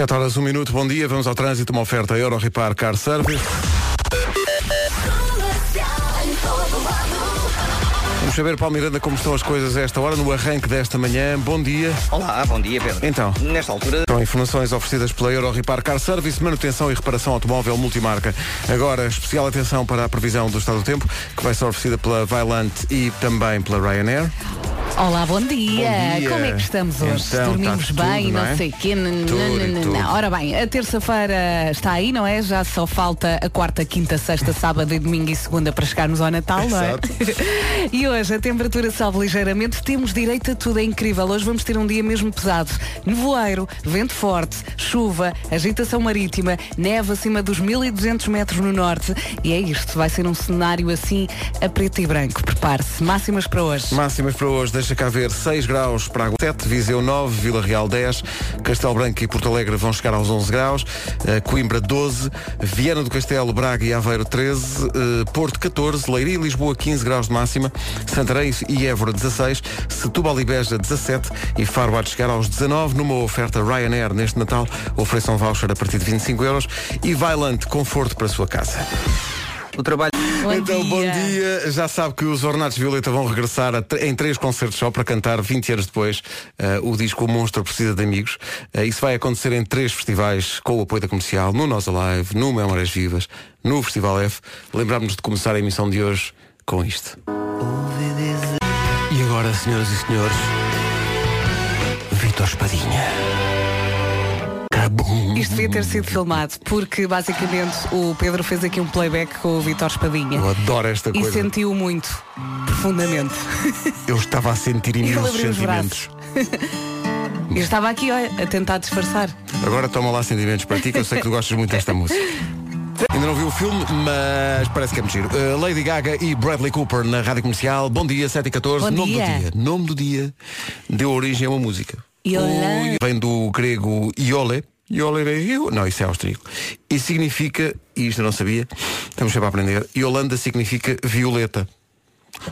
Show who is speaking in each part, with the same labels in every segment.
Speaker 1: 7 horas, 1 minuto, bom dia. Vamos ao trânsito, uma oferta Euro Repar Car Service. Vamos saber, Paulo Miranda, como estão as coisas a esta hora, no arranque desta manhã. Bom dia.
Speaker 2: Olá, bom dia Pedro.
Speaker 1: Então.
Speaker 2: Nesta altura.
Speaker 1: São informações oferecidas pela Euro Repar Car Service, manutenção e reparação automóvel multimarca. Agora, especial atenção para a previsão do estado do tempo, que vai ser oferecida pela Vaillant e também pela Ryanair.
Speaker 3: Olá, bom dia.
Speaker 1: Bom dia.
Speaker 3: Como é que estamos hoje?
Speaker 1: Então,
Speaker 3: Dormimos
Speaker 1: está
Speaker 3: bem,
Speaker 1: tudo, não
Speaker 3: não,
Speaker 1: é?
Speaker 3: sei o quê. Não,
Speaker 1: Tudo
Speaker 3: não, não, não. Ora bem, a terça-feira está aí, não é? Já só falta a quarta, quinta, sexta, sábado e domingo e segunda para chegarmos ao Natal, não é?
Speaker 1: Exato.
Speaker 3: e hoje a temperatura sobe ligeiramente, temos direito a tudo, é incrível. Hoje vamos ter um dia mesmo pesado. Nevoeiro, vento forte, chuva, agitação marítima, neve acima dos 1200 metros no norte. E é isto, vai ser um cenário assim a preto e branco. Prepare-se. Máximas para hoje.
Speaker 1: Máximas para hoje, deixa cá ver 6 graus para Água 7, Viseu 9, Vila Real 10, Castelo Branco e Porto Alegre vão chegar aos 11 graus, eh, Coimbra 12, Viana do Castelo, Braga e Aveiro 13, eh, Porto 14, Leiria e Lisboa 15 graus de máxima, Santarém e Évora 16, Setúbal e Beja 17 e Faro há de chegar aos 19 numa oferta Ryanair neste Natal, ofereçam voucher a partir de 25 euros e Vailante conforto para a sua casa.
Speaker 2: O trabalho.
Speaker 3: Bom
Speaker 1: então,
Speaker 3: dia.
Speaker 1: bom dia. Já sabe que os Ornatos Violeta vão regressar em três concertos só para cantar 20 anos depois eh, o disco O Monstro Precisa de Amigos. Eh, isso vai acontecer em três festivais com o apoio da comercial, no Nós Alive, no Memórias Vivas, no Festival F. Lembrámos-nos de começar a emissão de hoje com isto. E agora, senhoras e senhores, Vitor Espadinha. Cabum.
Speaker 3: Isto devia ter sido filmado, porque basicamente o Pedro fez aqui um playback com o Vitor Espadinha.
Speaker 1: Eu adoro esta
Speaker 3: E
Speaker 1: coisa.
Speaker 3: sentiu muito, profundamente.
Speaker 1: Eu estava a sentir imensos sentimentos.
Speaker 3: Eu estava aqui olha, a tentar disfarçar.
Speaker 1: Agora toma lá sentimentos para ti, que eu sei que tu gostas muito desta música. Ainda não vi o filme, mas parece que é muito giro. Uh, Lady Gaga e Bradley Cooper na Rádio Comercial. Bom dia, 7 e 14.
Speaker 3: Bom
Speaker 1: Nome
Speaker 3: dia.
Speaker 1: do dia. Nome do dia deu origem a uma música.
Speaker 3: Iolã.
Speaker 1: Vem do grego iole. Iole é eu. Não, isso é austríaco. E significa, e isto eu não sabia, estamos sempre a aprender, Iolanda significa violeta.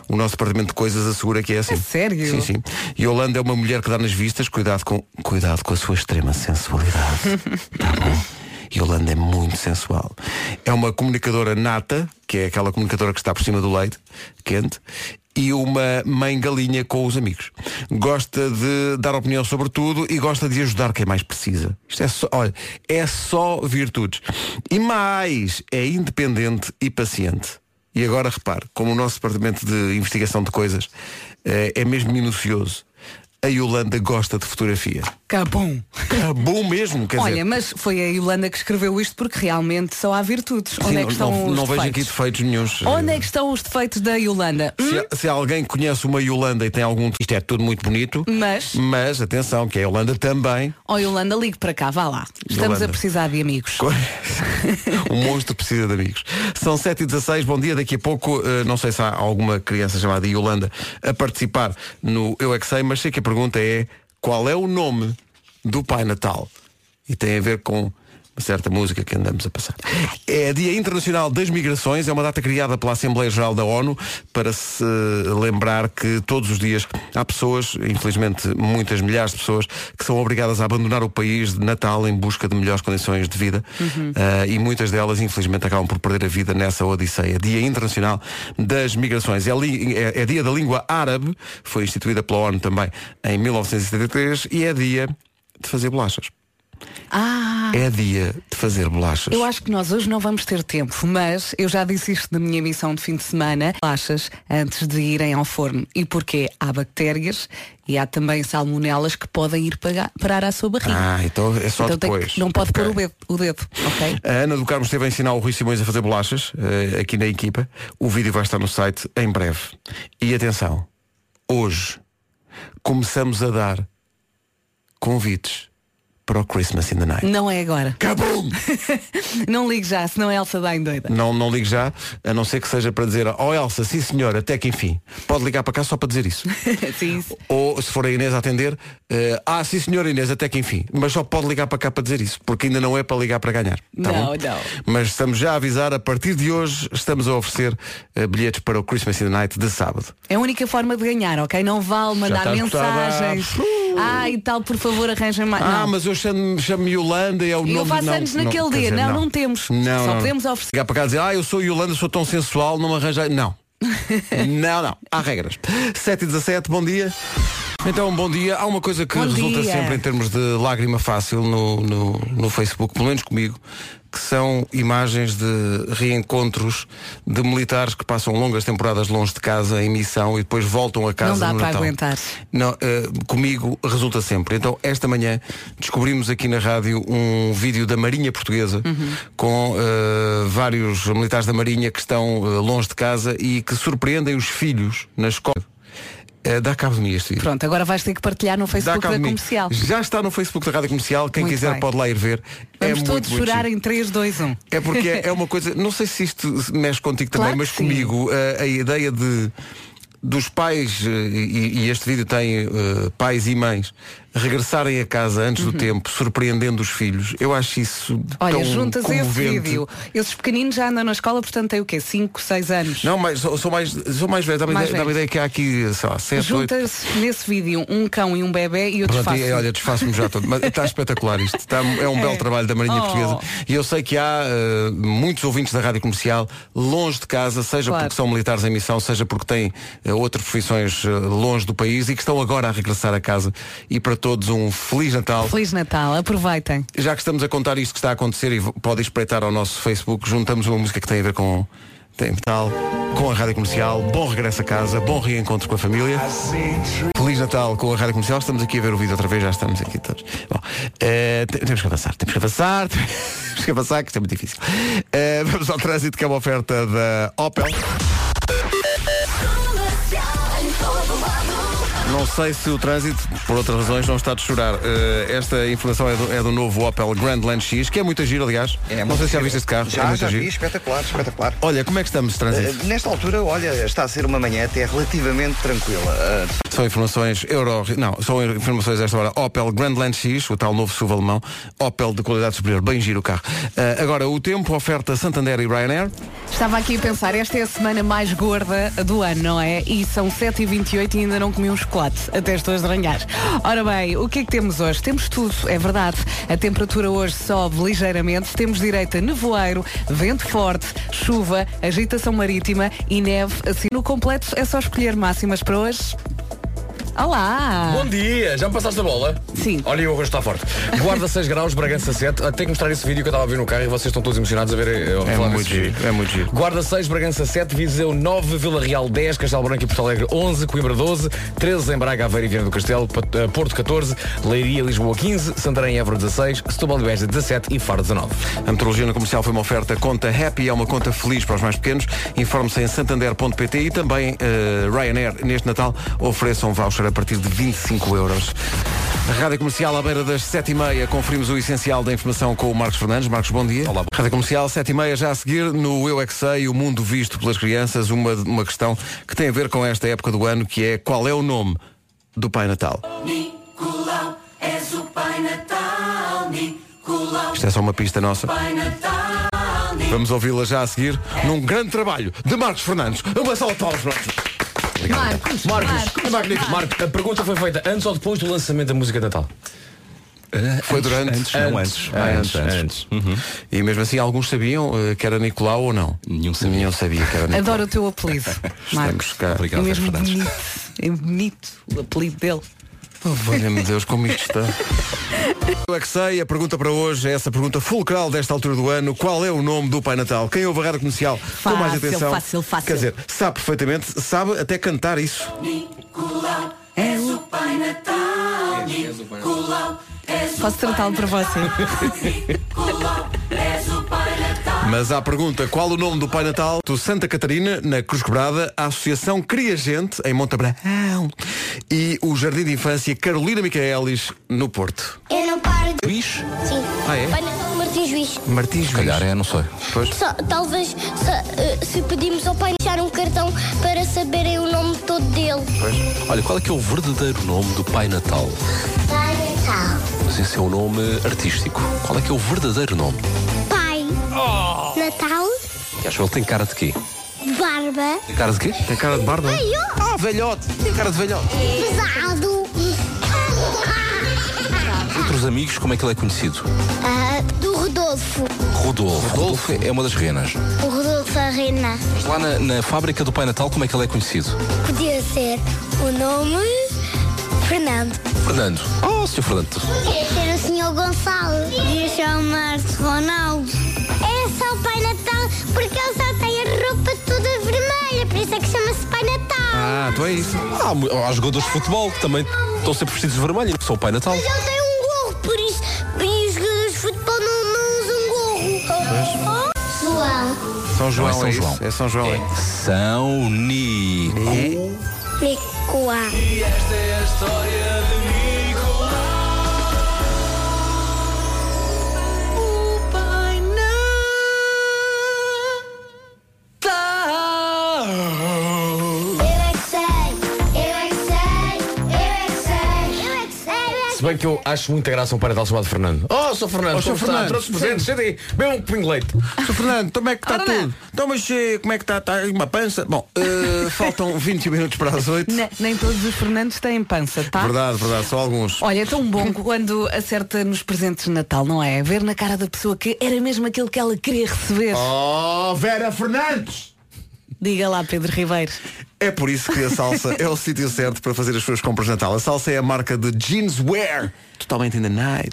Speaker 1: O nosso departamento de coisas assegura que é assim.
Speaker 3: É sério?
Speaker 1: Sim, sim. Yolanda é uma mulher que dá nas vistas, cuidado com, cuidado com a sua extrema sensualidade. tá bom? Yolanda é muito sensual. É uma comunicadora nata, que é aquela comunicadora que está por cima do leite, quente, e uma mãe galinha com os amigos. Gosta de dar opinião sobre tudo e gosta de ajudar quem mais precisa. Isto é só, olha, é só virtudes. E mais, é independente e paciente. E agora repare, como o nosso departamento de investigação de coisas eh, é mesmo minucioso, a Yolanda gosta de fotografia.
Speaker 3: Capum.
Speaker 1: É bom mesmo, quer
Speaker 3: Olha,
Speaker 1: dizer.
Speaker 3: mas foi a Yolanda que escreveu isto porque realmente só há virtudes. Onde
Speaker 1: sim,
Speaker 3: é que estão
Speaker 1: não,
Speaker 3: os
Speaker 1: não vejo aqui
Speaker 3: defeitos?
Speaker 1: defeitos nenhuns.
Speaker 3: Onde é que estão os defeitos da Yolanda? Hum?
Speaker 1: Se, se alguém conhece uma Yolanda e tem algum. Isto é tudo muito bonito.
Speaker 3: Mas-
Speaker 1: Mas atenção, que a Yolanda também.
Speaker 3: Oh Yolanda, ligue para cá, vá lá. Estamos
Speaker 1: Yolanda.
Speaker 3: a precisar de amigos.
Speaker 1: o monstro precisa de amigos. São 7 e 16 bom dia. Daqui a pouco, eh, não sei se há alguma criança chamada Yolanda a participar no Eu é que sei, mas sei que a pergunta é qual é o nome do Pai Natal? E tem a ver com uma certa música que andamos a passar. É Dia Internacional das Migrações, é uma data criada pela Assembleia Geral da ONU para se lembrar que todos os dias há pessoas, infelizmente muitas milhares de pessoas, que são obrigadas a abandonar o país de Natal em busca de melhores condições de vida Ah, e muitas delas, infelizmente, acabam por perder a vida nessa odisseia. Dia Internacional das Migrações. É, é- é dia da língua árabe, foi instituída pela ONU também em 1973 e é dia de fazer bolachas.
Speaker 3: Ah,
Speaker 1: É dia de fazer bolachas.
Speaker 3: eu acho que nós hoje não vamos ter tempo, mas eu já disse isto na minha missão de fim de semana, achas, antes de irem ao forno. E porquê? Há bactérias e há também salmonelas que podem ir pagar- parar à sua barriga.
Speaker 1: Ah, então é só
Speaker 3: então
Speaker 1: depois.
Speaker 3: que- não pode
Speaker 1: Ok.
Speaker 3: pôr o dedo, o dedo, ok?
Speaker 1: A Ana do Carmo esteve a ensinar o Rui Simões a fazer bolachas, eh, aqui na equipa. O vídeo vai estar no site em breve. E atenção, hoje começamos a dar convites para o Christmas in the Night.
Speaker 3: Não é agora.
Speaker 1: Cabum!
Speaker 3: Não ligue já, senão a Elsa dá em doida.
Speaker 1: Não, não ligue já, a não ser que seja para dizer, oh Elsa, sim senhor, até que enfim. Pode ligar para cá só para dizer isso.
Speaker 3: Sim, sim.
Speaker 1: Ou se for a Inês a atender, eh, ah, sim senhor Inês, até que enfim. Mas só pode ligar para cá para dizer isso, porque ainda não é para ligar para ganhar. tá
Speaker 3: Não,
Speaker 1: bom?
Speaker 3: não.
Speaker 1: Mas estamos já a avisar, a partir de hoje estamos a oferecer eh, bilhetes para o Christmas in the Night de sábado.
Speaker 3: É a única forma de ganhar, ok? Não vale mandar mensagens. Ah, e tal, por favor, arranjem mais.
Speaker 1: Ah,
Speaker 3: não.
Speaker 1: mas eu chamo-me chamo Yolanda e é o
Speaker 3: Eu
Speaker 1: nome
Speaker 3: faço
Speaker 1: não,
Speaker 3: anos naquele
Speaker 1: quer
Speaker 3: dia.
Speaker 1: dizer,
Speaker 3: Não, não temos.
Speaker 1: Não,
Speaker 3: Só
Speaker 1: não.
Speaker 3: podemos oferecer.
Speaker 1: Chegar para cá e dizer, ah, eu sou Yolanda, sou tão sensual, não me arranjei. Não. não, não. Há regras. 7 e 17, bom dia. Então, bom dia. Há uma coisa que
Speaker 3: Bom
Speaker 1: resulta
Speaker 3: dia.
Speaker 1: sempre em termos de lágrima fácil no, no, no Facebook, pelo menos comigo, que são imagens de reencontros de militares que passam longas temporadas longe de casa em missão e depois voltam a casa
Speaker 3: Não dá
Speaker 1: no
Speaker 3: para
Speaker 1: Natal.
Speaker 3: aguentar.
Speaker 1: Não, eh, comigo resulta sempre. Então, esta manhã descobrimos aqui na rádio um vídeo da Marinha Portuguesa
Speaker 3: Uhum.
Speaker 1: com eh, vários militares da Marinha que estão eh, longe de casa e que surpreendem os filhos na escola. Eh, dá cabo de mim este vídeo.
Speaker 3: Pronto, agora vais ter que partilhar no Facebook da comercial.
Speaker 1: Já está no Facebook da Rádio Comercial. Quem
Speaker 3: Muito
Speaker 1: quiser
Speaker 3: bem.
Speaker 1: pode lá ir ver.
Speaker 3: Vamos
Speaker 1: é muito,
Speaker 3: todos
Speaker 1: muito
Speaker 3: chorar
Speaker 1: giro.
Speaker 3: em um. 3, 2, 1.
Speaker 1: É porque é uma coisa, não sei se isto mexe contigo também,
Speaker 3: Claro
Speaker 1: mas
Speaker 3: sim.
Speaker 1: comigo a, a ideia de dos pais, eh, e, e este vídeo tem eh, pais e mães, regressarem a casa antes do tempo, surpreendendo os filhos. Eu acho isso
Speaker 3: Uhum. Olha,
Speaker 1: tão
Speaker 3: juntas a esse
Speaker 1: comovente.
Speaker 3: vídeo. Esses pequeninos já andam na escola, portanto têm o quê? 5, 6 anos.
Speaker 1: Não, mas sou, sou mais, sou mais velho. Dá-me ideia,
Speaker 3: velho.
Speaker 1: ideia que há aqui, sei lá, 7, 8.
Speaker 3: Junta-se nesse vídeo um cão e um bebê e eu
Speaker 1: Pronto,
Speaker 3: desfaço.
Speaker 1: e, olha, desfaço-me já todo. Mas está espetacular isto. Está, é um belo trabalho da Marinha
Speaker 3: Oh.
Speaker 1: Portuguesa. E eu sei que há eh, muitos ouvintes da Rádio Comercial longe de casa, seja
Speaker 3: Claro.
Speaker 1: porque são militares em missão, seja porque têm eh, outras profissões eh, longe do país e que estão agora a regressar a casa. E para todos um Feliz Natal.
Speaker 3: Feliz Natal, aproveitem.
Speaker 1: Já que estamos a contar isto que está a acontecer e pode espreitar ao nosso Facebook, juntamos uma música que tem a ver com tem com a Rádio Comercial. Bom regresso a casa, bom reencontro com a família. Feliz Natal com a Rádio Comercial. Estamos aqui a ver o vídeo outra vez, já estamos aqui todos. Bom, te- temos que avançar, temos que avançar, temos que avançar, que isto é muito difícil. Eh, vamos ao trânsito, que é uma oferta da Opel. Não sei se o trânsito, por outras razões, não está de chorar. Eh, esta informação é do, é do novo Opel Grandland X, que é muito giro, aliás.
Speaker 2: É
Speaker 1: não
Speaker 2: muito
Speaker 1: sei se já viste este carro.
Speaker 2: Já,
Speaker 1: é muito
Speaker 2: já
Speaker 1: giro.
Speaker 2: vi, espetacular, espetacular.
Speaker 1: Olha, como é que estamos de trânsito?
Speaker 2: Uh, nesta altura, olha, está a ser uma manhã até relativamente tranquila. Uh,
Speaker 1: São informações Euro. Não, são informações desta hora. Opel Grandland X, o tal novo SUV alemão. Opel de qualidade superior. Bem giro o carro. Agora, o tempo, oferta Santander e Ryanair.
Speaker 3: Estava aqui a pensar, esta é a semana mais gorda do ano, não é? E são 7h28 e ainda não comi um chocolate. Até estou a estranhar. Ora bem, o que é que temos hoje? Temos tudo, é verdade. A temperatura hoje sobe ligeiramente. Temos direito a nevoeiro, vento forte, chuva, agitação marítima e neve. Assim, no completo é só escolher máximas para hoje. Olá!
Speaker 4: Bom dia, já me passaste a bola?
Speaker 3: Sim.
Speaker 4: Olha, o rosto está forte. Guarda 6 graus, Bragança 7. Tenho que mostrar esse vídeo que eu estava a ver no carro e vocês estão todos emocionados a ver. Eu,
Speaker 1: É
Speaker 4: falar
Speaker 1: muito giro, é muito giro.
Speaker 4: Guarda 6, Bragança 7, Viseu 9, Vila Real 10, Castelo Branco e Porto Alegre 11, Coimbra 12, 13 em Braga, Aveiro e Viana do Castelo, eh, Porto 14, Leiria, Lisboa 15, Santarém e Évora 16, Setúbal e Beja 17 e Faro 19.
Speaker 1: A metrologia no comercial foi uma oferta conta Happy, é uma conta feliz para os mais pequenos. Informe-se em santander.pt e também eh, Ryanair, neste Natal, ofereça um voucher a partir de 25 euros. Rádio Comercial à beira das 7h30, conferimos o essencial da informação com o Marcos Fernandes. Marcos, bom dia. Olá. Rádio Comercial, 7h30, já a seguir no Eu é Que Sei, o mundo visto pelas crianças, uma, uma questão que tem a ver com esta época do ano, que é qual é o nome do Pai Natal?
Speaker 5: Nicolau, és o Pai Natal, Nicolau,
Speaker 1: Isto é só uma pista nossa.
Speaker 5: Pai Natal,
Speaker 1: Vamos ouvi-la já a seguir num grande trabalho de Marcos Fernandes. Uma salva de Marcos.
Speaker 3: Marcos,
Speaker 4: Marcos, é magnífico. Marcos, a pergunta foi feita antes ou depois do lançamento da música de Natal?
Speaker 1: Foi durante.
Speaker 6: Antes, não antes.
Speaker 1: Ah,
Speaker 6: antes, antes. Uhum.
Speaker 1: E mesmo assim, alguns sabiam eh, que era Nicolau ou não?
Speaker 6: Nenhum sabia.
Speaker 1: Nenhum sabia que era Nicolau.
Speaker 3: Adoro o teu apelido, Marcos.
Speaker 1: Cá.
Speaker 3: É
Speaker 6: Obrigado,
Speaker 3: mesmo
Speaker 6: Fernandes.
Speaker 3: bonito. É bonito o apelido dele.
Speaker 1: Oh, Valha-me Deus, como isto está. Eu é que sei, a pergunta para hoje é essa pergunta fulcral desta altura do ano. Qual é o nome do Pai Natal? Quem ouve a rádio comercial com mais
Speaker 3: Fácil,
Speaker 1: atenção.
Speaker 3: fácil, fácil.
Speaker 1: Quer dizer, sabe perfeitamente, sabe até cantar isso.
Speaker 5: Nicolau, és o Pai Natal, Nicolau, és o
Speaker 3: Posso tratá-lo para você?
Speaker 5: Nicolau, és o Pai Natal.
Speaker 1: Mas à pergunta qual o nome do Pai Natal do Santa Catarina, na Cruz Quebrada, a Associação Cria Gente, em Montabrão, e o Jardim de Infância Carolina Micaelis, no Porto.
Speaker 7: Eu não paro de...
Speaker 6: Juiz?
Speaker 7: Sim.
Speaker 1: Ah, é?
Speaker 7: Pai Natal Martins Juiz.
Speaker 1: Martins
Speaker 6: Se calhar é, não sei.
Speaker 1: Pois.
Speaker 7: Só, talvez se, eh, se pedimos ao pai deixar um cartão para saberem o nome todo dele.
Speaker 6: Olha, qual é que é o verdadeiro nome do Pai Natal?
Speaker 7: Pai Natal.
Speaker 6: Mas esse é o nome artístico. Qual é que é o verdadeiro nome?
Speaker 7: Pai. Natal.
Speaker 6: E acho que ele tem cara de quê?
Speaker 7: Barba.
Speaker 6: Tem cara de quê?
Speaker 1: Tem cara de barba?
Speaker 7: Ai, ó.
Speaker 1: Ah, velhote! Tem cara de velhote.
Speaker 7: Pesado.
Speaker 6: Entre os amigos, como é que ele é conhecido?
Speaker 7: Ah, do Rodolfo.
Speaker 6: Rodolfo. Rodolfo é uma das renas.
Speaker 7: O Rodolfo Arena.
Speaker 6: Mas lá na, na fábrica do Pai Natal, como é que ele é conhecido?
Speaker 7: Podia ser o nome Fernando.
Speaker 6: Fernando. Oh, Sr. Fernando.
Speaker 7: Podia ser o Sr. Gonçalo. Podia chamar-se Ronaldo. É só o Pai Natal porque ele só tem a roupa toda vermelha. Por isso é que chama-se Pai Natal.
Speaker 1: Ah, tu é isso.
Speaker 6: Há, há jogadores de futebol que também estão sempre vestidos de vermelho. Sou o Pai Natal.
Speaker 7: Mas ele tem um gorro, por isso. E os jogadores de futebol não, não usam gorro. João.
Speaker 1: São João,
Speaker 6: Não é São
Speaker 1: é?
Speaker 6: João.
Speaker 1: É São João. é.
Speaker 6: São Nico.
Speaker 7: Nicoá. Eu
Speaker 4: bem que eu acho muita graça um pai Natal chamado Fernando. Oh, sou Fernando,
Speaker 1: Oh,
Speaker 4: está?
Speaker 1: Fernando.
Speaker 4: Trouxe presentes, senta aí, bebe um de leite.
Speaker 1: Sr. Fernando, como é que está tudo? Então, mas eh, como é que está? Está uma pança? Bom, eh, faltam 21 minutos para as 8.
Speaker 3: Ne- nem todos os Fernandes têm pança, tá?
Speaker 1: Verdade, verdade, só alguns.
Speaker 3: Olha, é tão bom quando acerta nos presentes de Natal, não é? Ver na cara da pessoa que era mesmo aquilo que ela queria receber.
Speaker 1: Oh, Vera Fernandes!
Speaker 3: Diga lá, Pedro Ribeiro.
Speaker 1: É por isso que a Salsa é o sítio certo para fazer as suas compras de Natal. A Salsa é a marca de Jeanswear, totalmente in the night.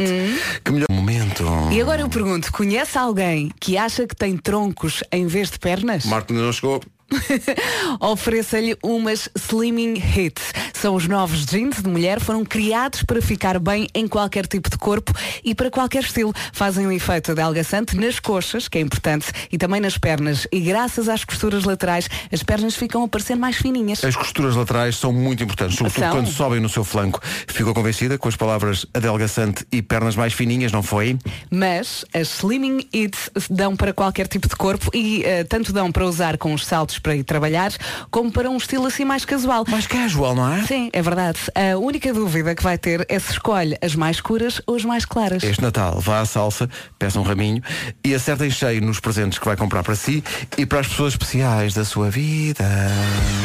Speaker 1: Que melhor momento.
Speaker 3: E agora eu pergunto, conhece alguém que acha que tem troncos em vez de pernas?
Speaker 1: Marco não chegou.
Speaker 3: Ofereça-lhe umas Slimming Hits. São os novos jeans de mulher, foram criados para ficar bem em qualquer tipo de corpo e para qualquer estilo. Fazem um efeito adelgaçante nas coxas, que é importante, e também nas pernas. E graças às costuras laterais, as pernas ficam a parecer mais fininhas.
Speaker 1: As costuras laterais são muito importantes, sobretudo
Speaker 3: São.
Speaker 1: quando sobem no seu flanco. Ficou convencida com as palavras adelgaçante e pernas mais fininhas, não foi?
Speaker 3: Mas as Slimming Hits dão para qualquer tipo de corpo e eh, tanto dão para usar com os saltos para ir trabalhar, como para um estilo assim mais casual.
Speaker 1: Mais casual, não é?
Speaker 3: Sim, é verdade. A única dúvida que vai ter é se escolhe as mais escuras ou as mais claras.
Speaker 1: Este Natal vá à salsa, peça um raminho e acertem cheio nos presentes que vai comprar para si e para as pessoas especiais da sua vida.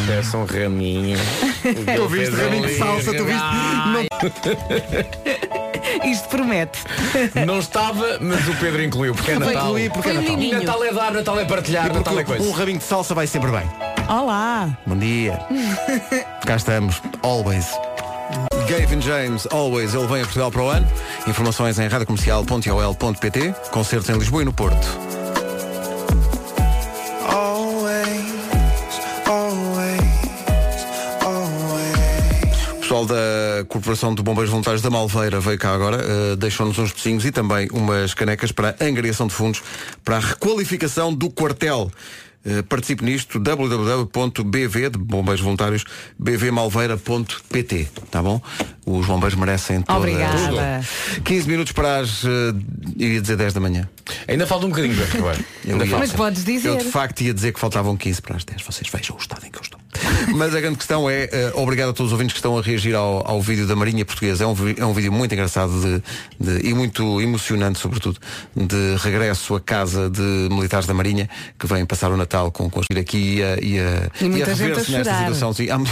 Speaker 4: Peça um raminho.
Speaker 1: Tu viste raminho de salsa, tu viste?
Speaker 3: Isto promete.
Speaker 4: Não estava, mas o Pedro incluiu, porque é Natal.
Speaker 1: incluir porque é Natal.
Speaker 4: Natal é dar, Natal é partilhar, Natal é coisa.
Speaker 1: um raminho de salsa vai sempre bem.
Speaker 3: Olá!
Speaker 1: Bom dia. Cá estamos. Always. Gavin James, Always. Ele vem a Portugal para o ano. Informações em radiocomercial.ol.pt. Concertos em Lisboa e no Porto. O pessoal da Corporação de Bombeiros Voluntários da Malveira veio cá agora, eh, deixou-nos uns pecinhos e também umas canecas para a angariação de fundos para a requalificação do quartel. Eh, participe nisto, www.bv, de Bombeiros Voluntários, bvmalveira.pt, tá bom? Os bombeiros merecem toda...
Speaker 3: Obrigada.
Speaker 1: 15 minutos para as, eh, iria dizer 10 da manhã.
Speaker 4: Ainda falta um bocadinho, Ainda
Speaker 1: ia-
Speaker 4: falta.
Speaker 3: Mas podes dizer.
Speaker 1: Eu de facto ia dizer que faltavam 15 para as 10. Vocês vejam o estado em que eu estou. Mas a grande questão é, eh, obrigado a todos os ouvintes que estão a reagir ao, ao vídeo da Marinha Portuguesa. É um, é um vídeo muito engraçado de, de- e muito emocionante, sobretudo, de regresso à casa de militares da Marinha que vêm passar o Natal com, com os aqui e a, e a,
Speaker 3: E muita
Speaker 1: a
Speaker 3: a
Speaker 1: rever-se nesta situação. Sim, há mu-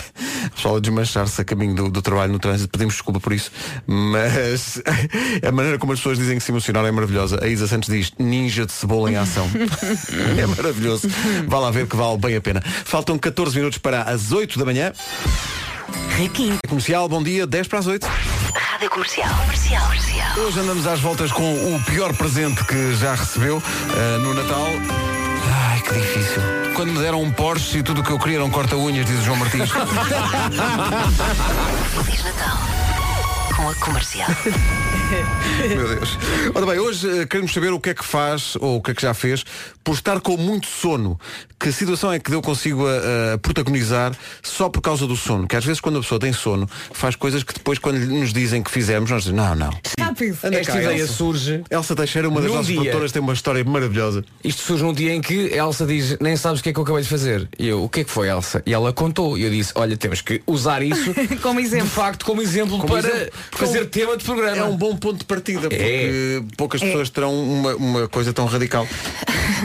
Speaker 1: pessoal a desmanchar-se a caminho do, do trabalho no trânsito. Pedimos desculpa por isso, mas a maneira como as pessoas dizem que se emocionaram é maravilhosa. A Isa Santos diz ninja de cebola em ação. é maravilhoso. Vá lá ver que vale bem a pena. Faltam 14 minutos para as 8 da manhã.
Speaker 3: Riquinho.
Speaker 1: Comercial, bom dia, 10 para as 8.
Speaker 5: Rádio Comercial. Comercial. Comercial.
Speaker 1: Hoje andamos às voltas com o pior presente que já recebeu eh, no Natal. Ai, que difícil. Quando me deram um Porsche e tudo o que eu queria era um corta-unhas, diz o João Martins.
Speaker 5: Feliz Natal. Com a Comercial.
Speaker 1: Meu Deus. Ora bem, hoje eh, queremos saber o que é que faz, ou o que é que já fez, por estar com muito sono. Que situação é que eu consigo a, a protagonizar só por causa do sono? Que às vezes quando a pessoa tem sono, faz coisas que depois quando nos dizem que fizemos, nós dizemos, não, não.
Speaker 3: Rápido.
Speaker 1: Anda
Speaker 4: Esta
Speaker 1: cá,
Speaker 4: ideia
Speaker 1: Elsa.
Speaker 4: surge.
Speaker 1: Elsa Teixeira, uma das
Speaker 4: Num
Speaker 1: nossas
Speaker 4: dia.
Speaker 1: produtoras, tem uma história maravilhosa.
Speaker 4: Isto surge num dia em que Elsa diz, nem sabes o que é que eu acabei de fazer. E eu, o que é que foi, Elsa? E ela contou. E eu disse, olha, temos que usar isso
Speaker 3: Como exemplo.
Speaker 4: De facto, como exemplo
Speaker 1: Como
Speaker 4: para
Speaker 1: exemplo.
Speaker 4: Fazer tema de programa.
Speaker 1: É um bom ponto de partida, porque poucas pessoas terão uma, uma coisa tão radical.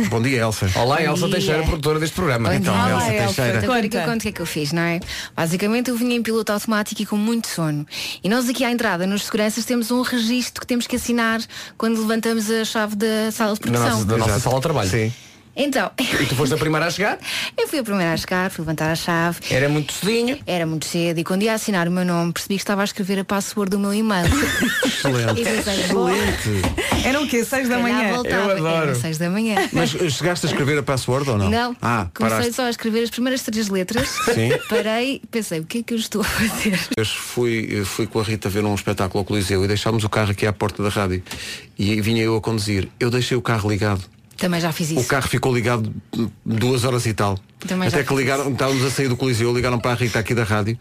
Speaker 1: Bom dia, Elsa.
Speaker 4: Olá,
Speaker 8: Bom
Speaker 4: Elsa
Speaker 8: dia.
Speaker 4: Teixeira, produtora deste programa.
Speaker 8: Bom
Speaker 1: Então,
Speaker 3: Olá, Elsa.
Speaker 1: Teixeira.
Speaker 8: Agora que eu
Speaker 3: Conta.
Speaker 8: conto o que é que eu fiz, não é? Basicamente eu vinha em piloto automático e com muito sono. E nós aqui à entrada, nos seguranças, temos um registro que temos que assinar quando levantamos a chave da sala de
Speaker 4: Da
Speaker 8: produção.
Speaker 4: nossa, da nossa sala de trabalho.
Speaker 1: Sim.
Speaker 8: Então,
Speaker 4: E tu foste a primeira a chegar?
Speaker 8: eu fui a primeira a chegar, fui levantar a chave.
Speaker 4: Era muito cedinho.
Speaker 8: Era muito cedo e quando ia assinar o meu nome percebi que estava a escrever a password do meu e-mail.
Speaker 1: Excelente.
Speaker 8: E pensei,
Speaker 1: Excelente.
Speaker 3: Era o quê? Seis da manhã?
Speaker 4: Eu adoro.
Speaker 8: Seis da manhã.
Speaker 1: Mas chegaste a escrever a password ou não?
Speaker 8: Não,
Speaker 1: Ah,
Speaker 8: comecei
Speaker 1: paraste.
Speaker 8: só a escrever as primeiras três letras.
Speaker 1: Sim.
Speaker 8: Parei, pensei, o que é que eu estou a fazer?
Speaker 1: Eu fui, fui com a Rita ver um espetáculo ao Coliseu e deixámos o carro aqui à porta da rádio. E vinha eu a conduzir. Eu deixei o carro ligado.
Speaker 8: Também já fiz
Speaker 1: O
Speaker 8: isso.
Speaker 1: carro ficou ligado duas horas e tal.
Speaker 8: Também
Speaker 1: Até que ligaram, estávamos a sair do Coliseu, ligaram para a Rita aqui da rádio.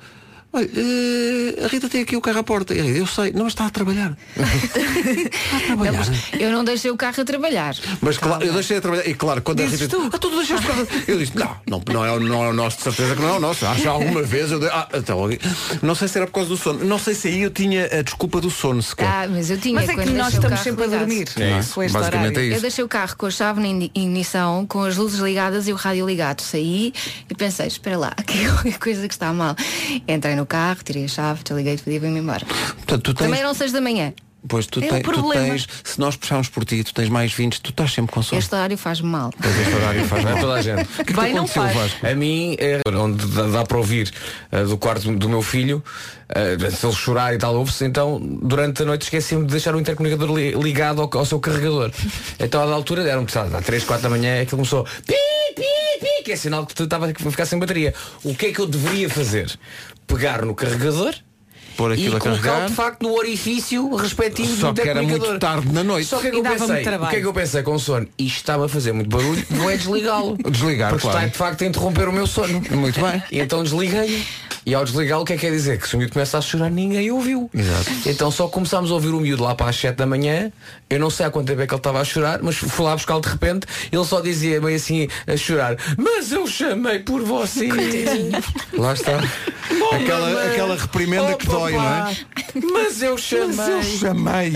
Speaker 1: Olha, eh, a Rita tem aqui o carro à porta. A Rita, eu sei, não mas está a trabalhar. está a trabalhar.
Speaker 8: Não, eu não deixei o carro a trabalhar.
Speaker 1: Mas claro, eu deixei a trabalhar. E claro, quando
Speaker 3: Dizes
Speaker 1: a Rita
Speaker 3: tu?
Speaker 1: ah, tu deixaste o carro. Eu disse, não, não, não, é, o- não é o nosso, de certeza que não é o nosso. Acho que alguma vez eu dei, ah, então, não sei se era por causa do sono. Não sei se aí eu tinha a desculpa do sono sequer.
Speaker 8: Ah, mas eu tinha
Speaker 3: Mas é que nós estamos sempre a
Speaker 8: ligado.
Speaker 3: dormir.
Speaker 1: É isso, basicamente é isso.
Speaker 8: Eu deixei o carro com a chave na ignição, com as luzes ligadas e o rádio ligado. Saí e pensei, espera lá, aqui é qualquer coisa que está mal. Entrei no carro, tirei a chave, desliguei tudo e vim-me embora.
Speaker 1: Portanto, tu tens,
Speaker 8: Também eram seis da manhã.
Speaker 1: pois tu,
Speaker 3: É
Speaker 1: tens, tu tens, se nós puxarmos por ti, tu tens mais 20, tu estás sempre com sono.
Speaker 8: Este horário faz-me mal.
Speaker 1: Pois este horário faz
Speaker 4: é
Speaker 1: mal.
Speaker 4: toda a gente.
Speaker 1: O que é que te aconteceu. Vasco?
Speaker 4: A mim, é onde dá, dá para ouvir eh, do quarto do meu filho, eh, se ele chorar e tal, ouve-se, então durante a noite esqueci-me de deixar o intercomunicador li- ligado ao, ao seu carregador. Então a da altura, eram sabe, às 3, 4 da manhã, aquilo começou pi, pi, pi, que é sinal que tu estava a ficar sem bateria. O que é que eu deveria fazer? Pegar no carregador
Speaker 1: Pôr
Speaker 4: e
Speaker 1: aquilo a
Speaker 4: colocar
Speaker 1: carregar.
Speaker 4: de facto no orifício respectivo
Speaker 1: Só
Speaker 4: do
Speaker 1: que era muito tarde na noite.
Speaker 4: Só que é que
Speaker 3: E
Speaker 4: eu pensei, o que é que eu pensei com sono? Isto estava a fazer muito barulho, vou é desligá-lo.
Speaker 1: Desligar,
Speaker 4: Porque
Speaker 1: claro.
Speaker 4: está de facto a interromper o meu sono.
Speaker 1: Muito bem.
Speaker 4: E então desliguei. E ao desligá-lo, o que é que quer dizer? Que se o miúdo começa a chorar, ninguém ouviu.
Speaker 1: Exato.
Speaker 4: Então só começámos a ouvir o miúdo lá para as 7 da manhã. Eu não sei há quanto tempo é que ele estava a chorar, mas fui lá buscá-lo de repente. Ele só dizia meio assim a chorar: Mas eu chamei por você.
Speaker 1: Lá está. aquela,
Speaker 4: mamãe.
Speaker 1: aquela reprimenda
Speaker 4: Oh,
Speaker 1: que dói, não é?
Speaker 4: Mas eu chamei.
Speaker 1: Mas eu chamei.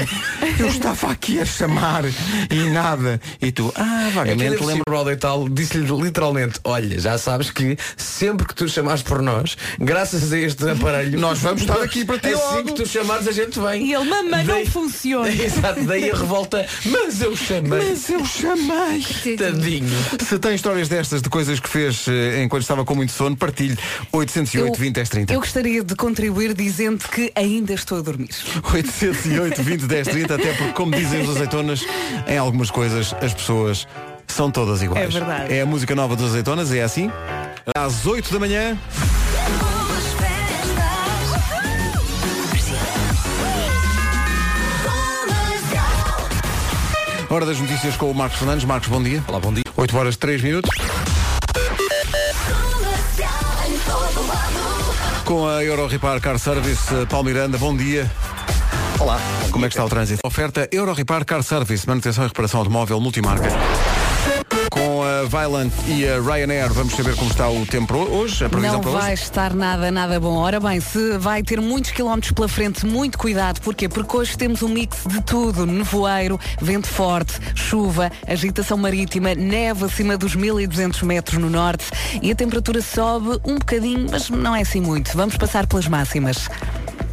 Speaker 1: Eu estava aqui a chamar e nada. E tu, ah,
Speaker 4: É que
Speaker 1: vagamente
Speaker 4: por
Speaker 1: lembro.
Speaker 4: e tal, disse-lhe literalmente, olha, já sabes que sempre que tu chamares por nós, graças a este aparelho,
Speaker 1: Nós vamos estar aqui para ti
Speaker 4: assim
Speaker 1: logo.
Speaker 4: que tu chamares a gente vem.
Speaker 3: E ele, mamãe, não
Speaker 4: Daí-
Speaker 3: funciona.
Speaker 4: Exato, daí a revolta, mas eu chamei.
Speaker 1: Mas eu chamei.
Speaker 4: Tadinho.
Speaker 1: Se tem histórias destas de coisas que fez eh, enquanto estava com muito sono, partilhe 808 20 10 30.
Speaker 3: eu gostaria de contribuir dizendo que ainda estou a dormir.
Speaker 1: 808 20 10 30, até porque, como dizem os azeitonas, em algumas coisas as pessoas são todas iguais.
Speaker 3: É verdade.
Speaker 1: É a música nova dos azeitonas, é assim. Às 8 da manhã. Hora das notícias com o Marcos Fernandes. Marcos, bom dia.
Speaker 6: Olá, bom dia.
Speaker 1: 8 horas 3 minutos. Com a Euro Repar Car Service, eh, Paulo Miranda, bom dia.
Speaker 2: Olá.
Speaker 1: Como é que está o trânsito? Oferta Euro Repar Car Service, manutenção e reparação automóvel multimarca. Com a Violent e a Ryanair, vamos saber como está o tempo hoje, a previsão
Speaker 3: Não
Speaker 1: para
Speaker 3: vai
Speaker 1: hoje.
Speaker 3: estar nada, nada bom. Ora bem, se vai ter muitos quilómetros pela frente, muito cuidado. Porquê? Porque hoje temos um mix de tudo. Nevoeiro, vento forte, chuva, agitação marítima, neve acima dos 1200 metros no norte e a temperatura sobe um bocadinho, mas não é assim muito. Vamos passar pelas máximas.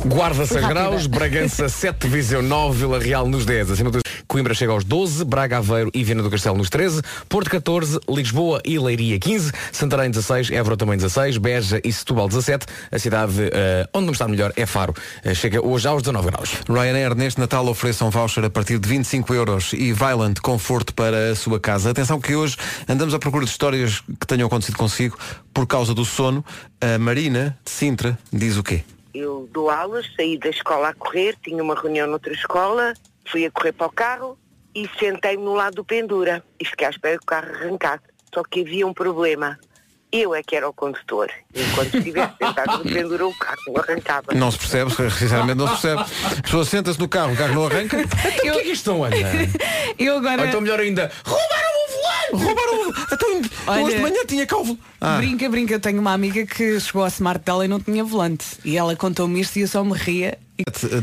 Speaker 4: Guarda 6
Speaker 3: rápida.
Speaker 4: graus, Bragança 7, Viseu 9, Vila Real nos 10, acima dos Coimbra chega aos 12, Braga, Aveiro e Viana do Castelo nos 13, Porto 14, Lisboa e Leiria 15, Santarém 16, Évora também 16, Beja e Setúbal 17, a cidade eh, onde não está melhor é Faro, Eh, chega hoje aos 19 graus.
Speaker 1: Ryanair neste Natal oferece um voucher a partir de 25 euros e Violent conforto para a sua casa. Atenção que hoje andamos à procura de histórias que tenham acontecido consigo por causa do sono. A Marina de Sintra diz o quê?
Speaker 9: Eu dou aulas, saí da escola a correr, tinha uma reunião noutra escola, fui a correr para o carro e sentei-me no lado do pendura e fiquei à espera que o carro arrancasse. Só que havia um problema. Eu é que era o condutor. Enquanto estivesse sentado no pendura, o carro não arrancava.
Speaker 1: Não se percebe, sinceramente não se percebe. A pessoa senta-se no carro, o carro não arranca.
Speaker 4: Então o que é que isto não anda?
Speaker 3: Eu
Speaker 4: Ou
Speaker 3: agora
Speaker 4: então melhor ainda, roubaram o volante!
Speaker 1: Roubaram o... Então,
Speaker 3: Olha-
Speaker 1: hoje de manhã tinha calvo. Ah,
Speaker 3: Brinca, brinca, eu tenho uma amiga que chegou ao smart dela e não tinha volante. E ela contou-me isto e eu só me ria.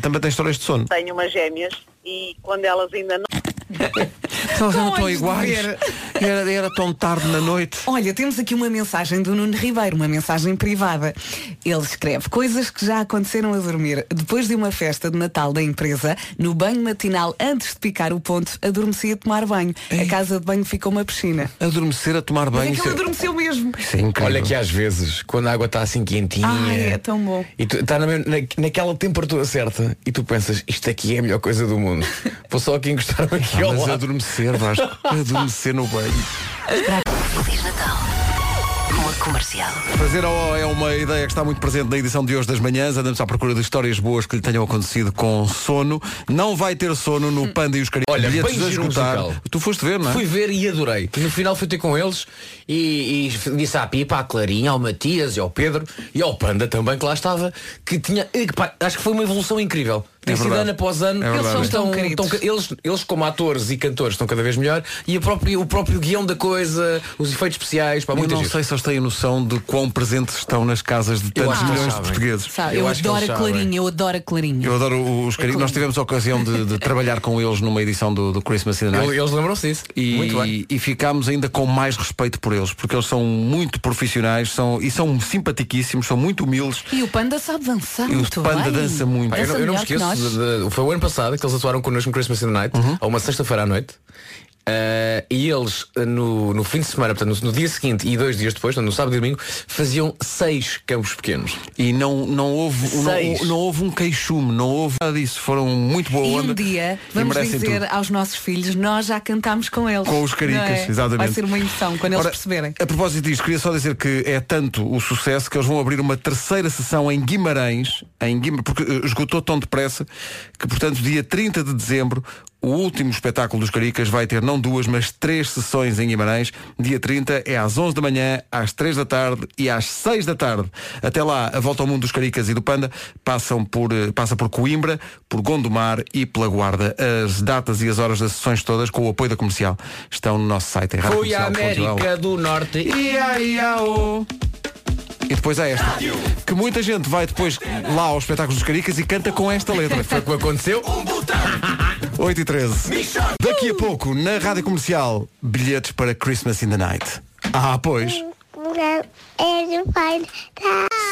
Speaker 1: Também tem histórias de sono.
Speaker 10: Tenho umas gêmeas e quando elas ainda não.
Speaker 1: Elas não
Speaker 3: Com
Speaker 1: estão
Speaker 3: olhos de
Speaker 1: iguais. Era, era tão tarde na noite.
Speaker 3: Olha, temos aqui uma mensagem do Nuno Ribeiro, uma mensagem privada. Ele escreve coisas que já aconteceram a dormir. Depois de uma festa de Natal da empresa, no banho matinal, antes de picar o ponto, adormeci a tomar banho. A casa de banho ficou uma piscina.
Speaker 1: Adormecer a tomar
Speaker 3: Mas
Speaker 1: banho.
Speaker 3: é que ele
Speaker 1: é-
Speaker 3: adormeceu mesmo.
Speaker 1: Isso é incrível.
Speaker 4: Olha que às vezes, quando a água está assim quentinha
Speaker 3: Ai, é tão bom.
Speaker 4: e tu está na, na- naquela temperatura certa e tu pensas, isto aqui é a melhor coisa do mundo. Vou só aqui encostar-me aqui
Speaker 1: Ah,
Speaker 4: ao
Speaker 1: mas
Speaker 4: lado.
Speaker 1: adormecer, Vasco. adormecer no banho.
Speaker 11: Feliz Natal. Com a comercial.
Speaker 1: Fazer OO é uma ideia que está muito presente na edição de hoje das manhãs. Andamos à procura de histórias boas que lhe tenham acontecido com sono. Não vai ter sono no Panda e os Caricas.
Speaker 4: Olha,
Speaker 1: Bilhetes
Speaker 4: bem
Speaker 1: a
Speaker 4: giro
Speaker 1: esgotar.
Speaker 4: musical.
Speaker 1: Tu foste ver, não é?
Speaker 4: Fui ver e adorei. No final fui ter com eles e, e disse à Pipa, à Clarinha, ao Matias e ao Pedro e ao Panda também que lá estava, que tinha. e, pá, acho que foi uma evolução incrível. Tem
Speaker 1: É
Speaker 4: sido ano após ano.
Speaker 1: É
Speaker 4: eles, são tão- tão- eles, eles, como atores e cantores, estão cada vez melhor e a própria- o próprio guião da coisa, os efeitos especiais, para
Speaker 1: Eu não
Speaker 4: gente.
Speaker 1: sei se eles têm noção de quão presentes estão nas casas de tantos milhões de portugueses.
Speaker 3: Sabe,
Speaker 4: Eu
Speaker 3: eu,
Speaker 4: acho que
Speaker 3: adoro
Speaker 4: eles
Speaker 3: a. Clarinha, eu adoro a Clarinha.
Speaker 1: Eu adoro os Caricas. Nós tivemos a ocasião de, de trabalhar com eles numa edição do, do Christmas in the Night.
Speaker 4: Eles, lembram-se disso.
Speaker 1: E,
Speaker 4: Muito bem.
Speaker 1: e ficámos ainda com mais respeito por eles, porque eles são muito profissionais são, e são simpaticíssimos, são muito humildes.
Speaker 3: E o Panda sabe dançar
Speaker 1: E o Panda
Speaker 3: bem.
Speaker 1: dança muito.
Speaker 4: Pá, eu, não- eu não me esqueço,
Speaker 3: nós.
Speaker 4: de- de- foi o ano passado que eles atuaram connosco no Christmas in the Night,
Speaker 1: Uhum.
Speaker 4: a uma sexta-feira à noite. Eh, e eles, eh, no, no fim de semana, portanto, no, no dia seguinte e dois dias depois, portanto, no sábado e domingo, faziam seis campos pequenos.
Speaker 1: E não, não, houve, não, não houve um queixume, não houve nada disso. Foram muito boa
Speaker 3: E
Speaker 1: onda.
Speaker 3: um dia
Speaker 1: e
Speaker 3: vamos dizer
Speaker 1: tudo.
Speaker 3: aos nossos filhos, nós já cantámos com eles.
Speaker 1: Com os caricas,
Speaker 3: é?
Speaker 1: exatamente.
Speaker 3: Vai ser uma emoção quando eles
Speaker 1: Ora,
Speaker 3: perceberem.
Speaker 1: A propósito disto, queria só dizer que é tanto o sucesso que eles vão abrir uma terceira sessão em Guimarães, em Guimarães porque eh, esgotou tão depressa que, portanto, dia 30 de dezembro, o último espetáculo dos Caricas vai ter não duas, mas três sessões em Guimarães. Dia 30 é às 11 da manhã, às 3 da tarde e às 6 da tarde. Até lá, a volta ao mundo dos Caricas e do Panda passam por, eh, passa por Coimbra, por Gondomar e pela Guarda. As datas e as horas das sessões todas, com o apoio da comercial, estão no nosso site.
Speaker 4: Fui à. América do Norte.
Speaker 1: Ia, ia, oh. E depois há esta. Que muita gente vai depois lá aos espetáculos dos Caricas e canta com esta letra.
Speaker 4: Foi o que aconteceu.
Speaker 1: 8 e 13. Daqui a pouco, na rádio comercial, bilhetes para Christmas in the Night. Ah, pois.
Speaker 7: É do pai.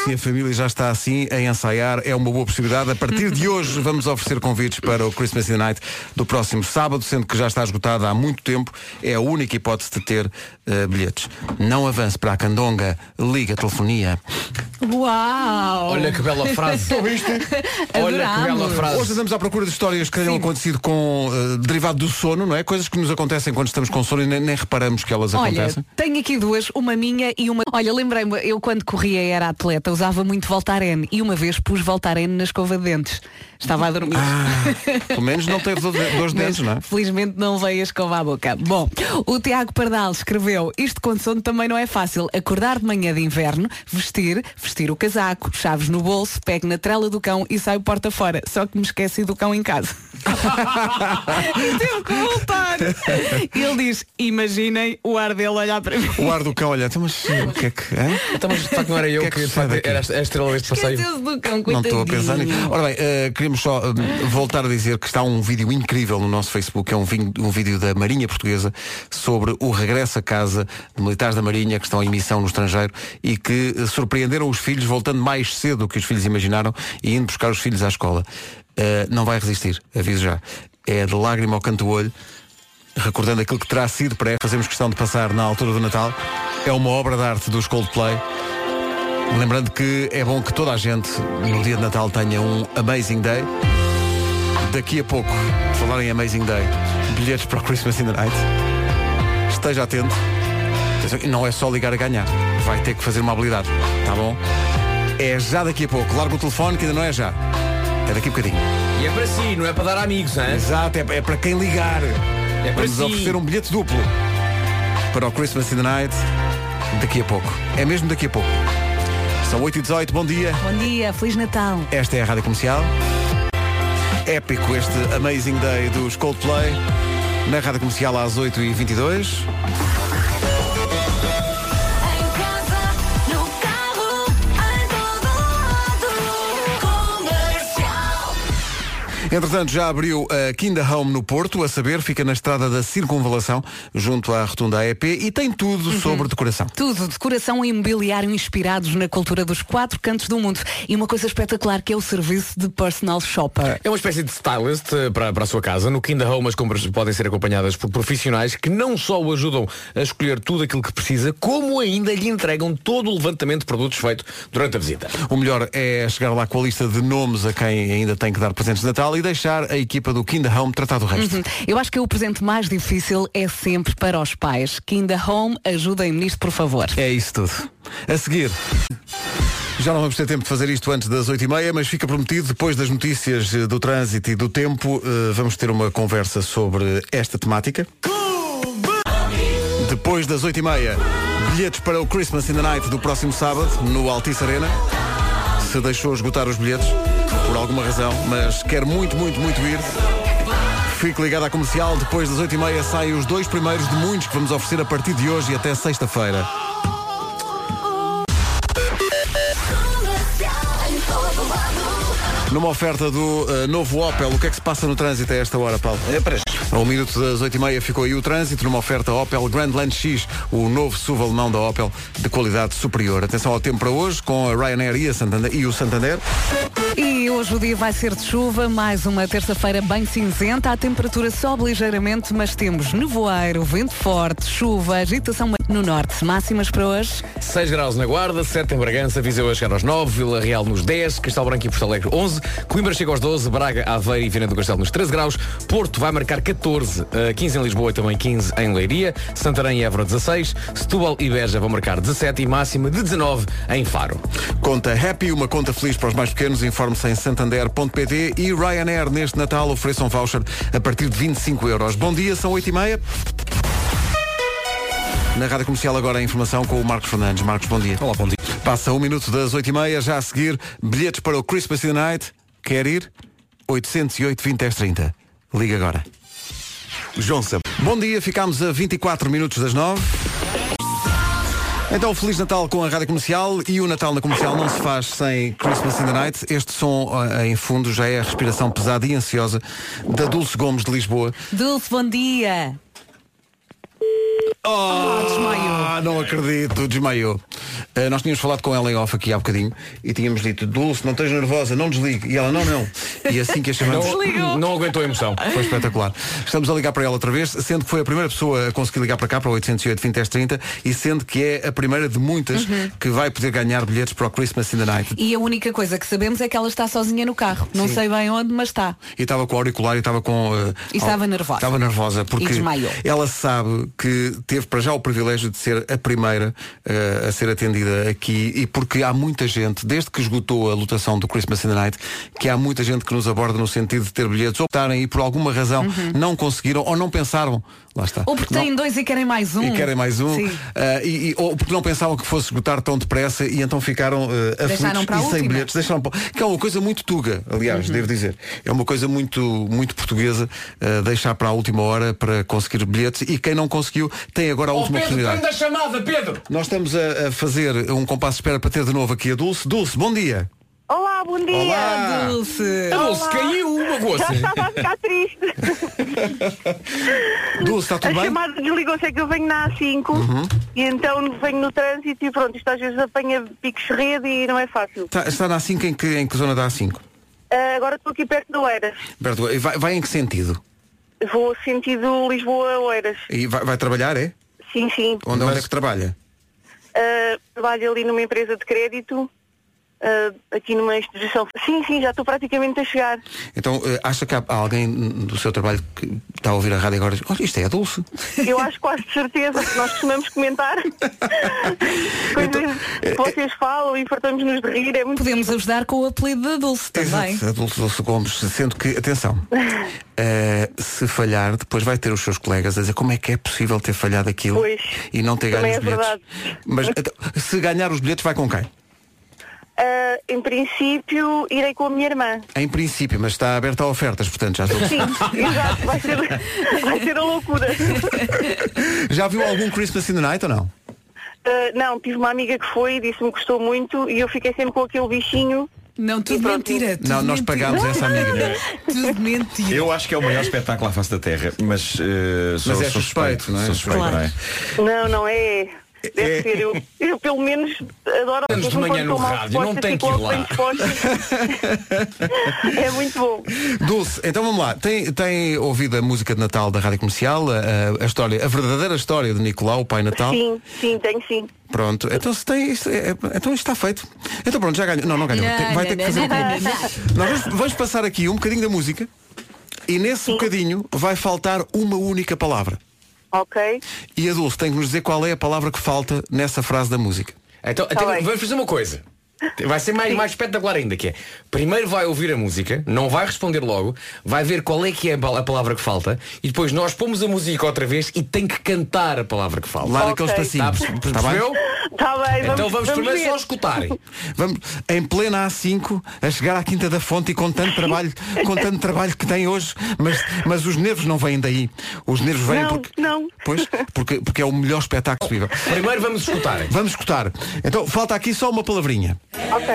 Speaker 1: Se a família já está assim a ensaiar, é uma boa possibilidade. A partir de hoje vamos oferecer convites para o Christmas in the Night do próximo sábado, sendo que já está esgotada há muito tempo. É a única hipótese de ter eh, bilhetes. Não avance para a Candonga, liga a telefonia.
Speaker 3: Uau!
Speaker 4: Olha que bela frase. Olha que bela frase.
Speaker 1: Hoje andamos à procura de histórias que tenham acontecido com eh, derivado do sono, não é? Coisas que nos acontecem quando estamos com sono e nem, nem reparamos que elas
Speaker 3: Olha,
Speaker 1: acontecem.
Speaker 3: tenho aqui duas, uma minha e uma. Olha, lembrei-me, eu quando corria e era atleta usava muito Voltaren e uma vez pus Voltaren na escova de dentes. Estava a dormir.
Speaker 1: Pelo menos não teve de
Speaker 3: Mas,
Speaker 1: dentes, não é?
Speaker 3: Felizmente não veio a escova à boca. Bom, o Tiago Pardal escreveu Isto com sono também não é fácil. Acordar de manhã de inverno, vestir, vestir o casaco, chaves no bolso, pego na trela do cão e saio porta fora. Só que me esqueci do cão em casa. Teve que voltar. Ele diz, imaginem o ar dele olhar para mim.
Speaker 1: O ar do cão, olha, então, mas o que é que. Hein?
Speaker 4: Então, mas de facto não era eu
Speaker 1: Que é
Speaker 4: que,
Speaker 1: que
Speaker 4: facto, era a estrela deste passeio.
Speaker 3: Cão,
Speaker 1: Não estou a pensar nisso. Ora bem, eh, queríamos só eh, voltar a dizer que está um vídeo incrível no nosso Facebook, é um, um vídeo da Marinha Portuguesa sobre o regresso a casa de militares da Marinha que estão em missão no estrangeiro e que eh, surpreenderam os filhos voltando mais cedo do que os filhos imaginaram e indo buscar os filhos à escola. Não vai resistir, aviso já. É de lágrima ao canto do olho, recordando aquilo que terá sido para fazermos questão de passar na altura do Natal. É uma obra de arte dos Coldplay. Lembrando que é bom que toda a gente no dia de Natal tenha um Amazing Day. Daqui a pouco, por falar em Amazing Day, bilhetes para o Christmas in the Night. Esteja atento. Não é só ligar a ganhar. Vai ter que fazer uma habilidade. Tá bom? É já daqui a pouco. Larga o telefone que ainda não é já. É daqui a bocadinho.
Speaker 4: E é para si, não é para dar amigos, hein?
Speaker 1: Exato, é, é para quem ligar.
Speaker 4: É para
Speaker 1: Vamos
Speaker 4: si.
Speaker 1: oferecer um bilhete duplo para o Christmas in the Night Daqui a pouco. É mesmo daqui a pouco. São 8 e 18 bom dia.
Speaker 3: Bom dia, Feliz Natal.
Speaker 1: Esta é a Rádio Comercial. Épico este Amazing Day dos Coldplay. Na Rádio Comercial às 8h22. Entretanto, já abriu a Kinda Home no Porto, a saber, fica na estrada da Circunvalação, junto à rotunda AEP, e tem tudo sobre decoração.
Speaker 3: Tudo, decoração e imobiliário inspirados na cultura dos quatro cantos do mundo. E uma coisa espetacular que é o serviço de personal shopper.
Speaker 4: É uma espécie de stylist eh, para, para a sua casa. No Kinda Home as compras podem ser acompanhadas por profissionais que não só o ajudam a escolher tudo aquilo que precisa, como ainda lhe entregam todo o levantamento de produtos feito durante a visita.
Speaker 1: O melhor é chegar lá com a lista de nomes a quem ainda tem que dar presentes de Natal e deixar a equipa do Kinda Home tratar do resto.
Speaker 3: Uhum. Eu acho que o presente mais difícil é sempre para os pais. Kinda Home, ajudem-me nisto, por favor.
Speaker 1: É isso tudo. A seguir. Já não vamos ter tempo de fazer isto antes das 8h30, mas fica prometido, depois das notícias eh, do trânsito e do tempo, eh, vamos ter uma conversa sobre esta temática. Depois das 8h30, bilhetes para o Christmas in the Night do próximo sábado, no Altice Arena. Se deixou esgotar os bilhetes, por alguma razão, mas quer muito, muito, muito ir. Fique ligado à comercial, depois das 8h30 saem os dois primeiros de muitos que vamos oferecer a partir de hoje e até sexta-feira. Numa oferta do eh, novo Opel, o que é que se passa no trânsito a esta hora, Paulo?
Speaker 2: É para
Speaker 1: A um minuto das 8h30 ficou aí o trânsito numa oferta Opel Grandland X, o novo SUV alemão da Opel de qualidade superior. Atenção ao tempo para hoje com a Ryanair e, a Santander, e o Santander.
Speaker 3: E hoje o dia vai ser de chuva, mais uma terça-feira bem cinzenta. A temperatura sobe ligeiramente, mas temos nevoeiro, vento forte, chuva, agitação no norte. Máximas para hoje?
Speaker 4: 6 graus na Guarda, 7 em Bragança, Viseu a chegar aos 9, Vila Real nos 10, Castelo Branco e Porto Alegre 11, Coimbra chega aos 12, Braga, Aveiro e Viana do Castelo nos 13 graus, Porto vai marcar 14, eh, 15 em Lisboa e também 15 em Leiria, Santarém e Évora 16, Setúbal e Beja vão marcar 17 e máxima de 19 em Faro.
Speaker 1: Conta Happy, uma conta feliz para os mais pequenos, informe-se em santander.pt e Ryanair neste Natal ofereçam um voucher a partir de 25 euros. Bom dia, são 8h30. Na Rádio Comercial agora a informação com o Marcos Fernandes. Marcos, bom dia.
Speaker 6: Olá, bom dia.
Speaker 1: Passa um minuto das 8h30, já a seguir, bilhetes para o Christmas in the Night. Quer ir? 808 20 10 30. Liga agora.
Speaker 6: João Sam.
Speaker 1: Bom dia, ficámos a 24 minutos das 9. Então, Feliz Natal com a Rádio Comercial e o Natal na Comercial não se faz sem Christmas in the Night. Este som ah, em fundo já é a respiração pesada e ansiosa da Dulce Gomes de Lisboa.
Speaker 3: Dulce, bom dia.
Speaker 1: Oh,
Speaker 3: desmaiou.
Speaker 1: Ah, não acredito, desmaiou. Ah, nós tínhamos falado com ela em off aqui há bocadinho e tínhamos dito, Dulce, não estejas nervosa, não desligue. E ela, não, não. E assim que a chamamos.
Speaker 4: Não, não aguentou a emoção.
Speaker 1: Foi espetacular. Estamos a ligar para ela outra vez, sendo que foi a primeira pessoa a conseguir ligar para cá, para o 808 20 10 30, e sendo que é a primeira de muitas que vai poder ganhar bilhetes para o Christmas in the Night.
Speaker 3: E a única coisa que sabemos é que ela está sozinha no carro. Não
Speaker 1: Sim.
Speaker 3: sei bem onde, mas está.
Speaker 1: E estava com o auricular e estava com. eh,
Speaker 3: E estava nervosa.
Speaker 1: Estava nervosa porque
Speaker 3: E
Speaker 1: ela sabe que teve para já o privilégio de ser a primeira eh, a ser atendida aqui e porque há muita gente, desde que esgotou a lotação do Christmas in the Night, que há muita gente que nos aborda no sentido de ter bilhetes ou estarem e por alguma razão não conseguiram ou não pensaram. Lá está.
Speaker 3: Uhum. Ou porque
Speaker 1: Não-
Speaker 3: têm dois e querem mais um.
Speaker 1: e querem mais um ah, e, e- ou porque não pensavam que fosse esgotar tão depressa e então ficaram uh, aflitos e sem bilhetes deixaram para... que é uma coisa muito tuga aliás
Speaker 3: Uhum.
Speaker 1: devo dizer é uma coisa muito muito portuguesa uh, deixar para a última hora para conseguir bilhetes e quem não conseguiu tem agora a
Speaker 4: Oh,
Speaker 1: última
Speaker 4: Pedro,
Speaker 1: oportunidade
Speaker 4: a chamada, Pedro!
Speaker 1: nós estamos a, a fazer um compasso de espera para ter de novo aqui a Dulce Dulce bom dia
Speaker 10: Olá, bom dia.
Speaker 1: Olá.
Speaker 3: Dulce.
Speaker 4: A Dulce caiu,
Speaker 10: Já
Speaker 4: magoa-se.
Speaker 10: estava a ficar triste.
Speaker 1: Dulce está
Speaker 10: A
Speaker 1: tudo bem
Speaker 10: chamada desligou-se é que eu venho na A5
Speaker 1: Uhum.
Speaker 10: e então venho no trânsito e pronto, isto às vezes apanha picos de rede e não é fácil.
Speaker 1: está, está na A5 em que, em que zona da A5
Speaker 10: Ah, agora estou aqui perto de Oeiras.
Speaker 1: Berto, vai, vai em que sentido
Speaker 10: Vou sentido Lisboa-Oeiras.
Speaker 1: e vai, vai trabalhar é
Speaker 10: Sim, sim.
Speaker 1: onde, onde é que trabalha
Speaker 10: Ah, trabalho ali numa empresa de crédito. Ah, aqui numa instituição. Sim, sim, já estou praticamente a chegar.
Speaker 1: Então, eh, acha que há alguém do seu trabalho que está a ouvir a rádio agora e diz, olha, isto é a Dulce.
Speaker 10: Eu acho quase de certeza que nós costumamos comentar coisas que vocês falam e fartamos-nos de rir. É muito
Speaker 3: Podemos ajudar com o apelido da Dulce também.
Speaker 1: Exato, a Dulce Dulce Gomes, sendo que, atenção, eh, se falhar, depois vai ter os seus colegas a dizer como é que é possível ter falhado aquilo
Speaker 10: Pois,
Speaker 1: e não ter ganho
Speaker 10: também
Speaker 1: os
Speaker 10: é
Speaker 1: bilhetes.
Speaker 10: verdade.
Speaker 1: Mas então, se ganhar os bilhetes, vai com quem?
Speaker 10: Ah, em princípio, irei com a minha irmã.
Speaker 1: Em princípio, mas está aberta a ofertas, portanto já estou.
Speaker 10: Sim, exato, vai ser, vai ser a loucura.
Speaker 1: Já viu algum Christmas in the Night ou não?
Speaker 10: Ah, não, tive uma amiga que foi e disse-me que gostou muito e eu fiquei sempre com aquele bichinho
Speaker 3: Não, tudo mentira. tudo
Speaker 1: Não, nós pagámos essa amiga.
Speaker 3: Tudo mentira.
Speaker 12: Eu acho que é o maior espetáculo à face da Terra, mas, eh, sou,
Speaker 1: Mas é
Speaker 12: sou
Speaker 1: suspeito, não é?
Speaker 12: Sou suspeito,
Speaker 3: Claro.
Speaker 12: não é?
Speaker 10: Não, não é. Deve ser. Eu, eu pelo menos adoro
Speaker 4: Estamos de manhã no rádio, não tem que ir lá.
Speaker 10: é muito bom.
Speaker 1: Dulce, então vamos lá. Tem, tem ouvido a música de Natal da Rádio Comercial, a, a- a história, a verdadeira história de Nicolau, o Pai Natal?
Speaker 10: Sim, sim, tenho sim.
Speaker 1: Pronto, então se tem isto, é- então isto está feito. Então pronto, já ganhou. Não, não ganhou. Tem- vai
Speaker 3: não,
Speaker 1: ter que fazer.
Speaker 3: não, não, não.
Speaker 1: Nós vamos, vamos passar aqui um bocadinho da música e nesse bocadinho vai faltar uma única palavra.
Speaker 10: Ok.
Speaker 1: E a Dulce tem que nos dizer qual é a palavra que falta nessa frase da música.
Speaker 4: Então,
Speaker 10: Tá
Speaker 4: então
Speaker 10: bem.
Speaker 4: vamos fazer uma coisa. Vai ser mais, mais espetacular ainda que é. Primeiro vai ouvir a música, não vai responder logo, vai ver qual é que é a pal- a palavra que falta e depois nós pomos a música outra vez e tem que cantar a palavra que falta.
Speaker 1: Lá
Speaker 10: Ok.
Speaker 1: naquele espacinho.
Speaker 4: Tá, perce-
Speaker 1: Tá bem?
Speaker 10: Está bem, vamos,
Speaker 4: então vamos, primeiro
Speaker 10: ver.
Speaker 4: só escutar.
Speaker 1: Vamos, em plena A5, a chegar à Quinta da Fonte e com tanto trabalho, com tanto trabalho que tem hoje, mas, mas os nervos não vêm daí. Os nervos vêm
Speaker 10: Não,
Speaker 1: porque.
Speaker 10: não.
Speaker 1: Pois, porque, porque é o melhor espetáculo possível.
Speaker 4: Primeiro vamos escutar.
Speaker 1: Vamos escutar. Então falta aqui só uma palavrinha.
Speaker 10: Ok.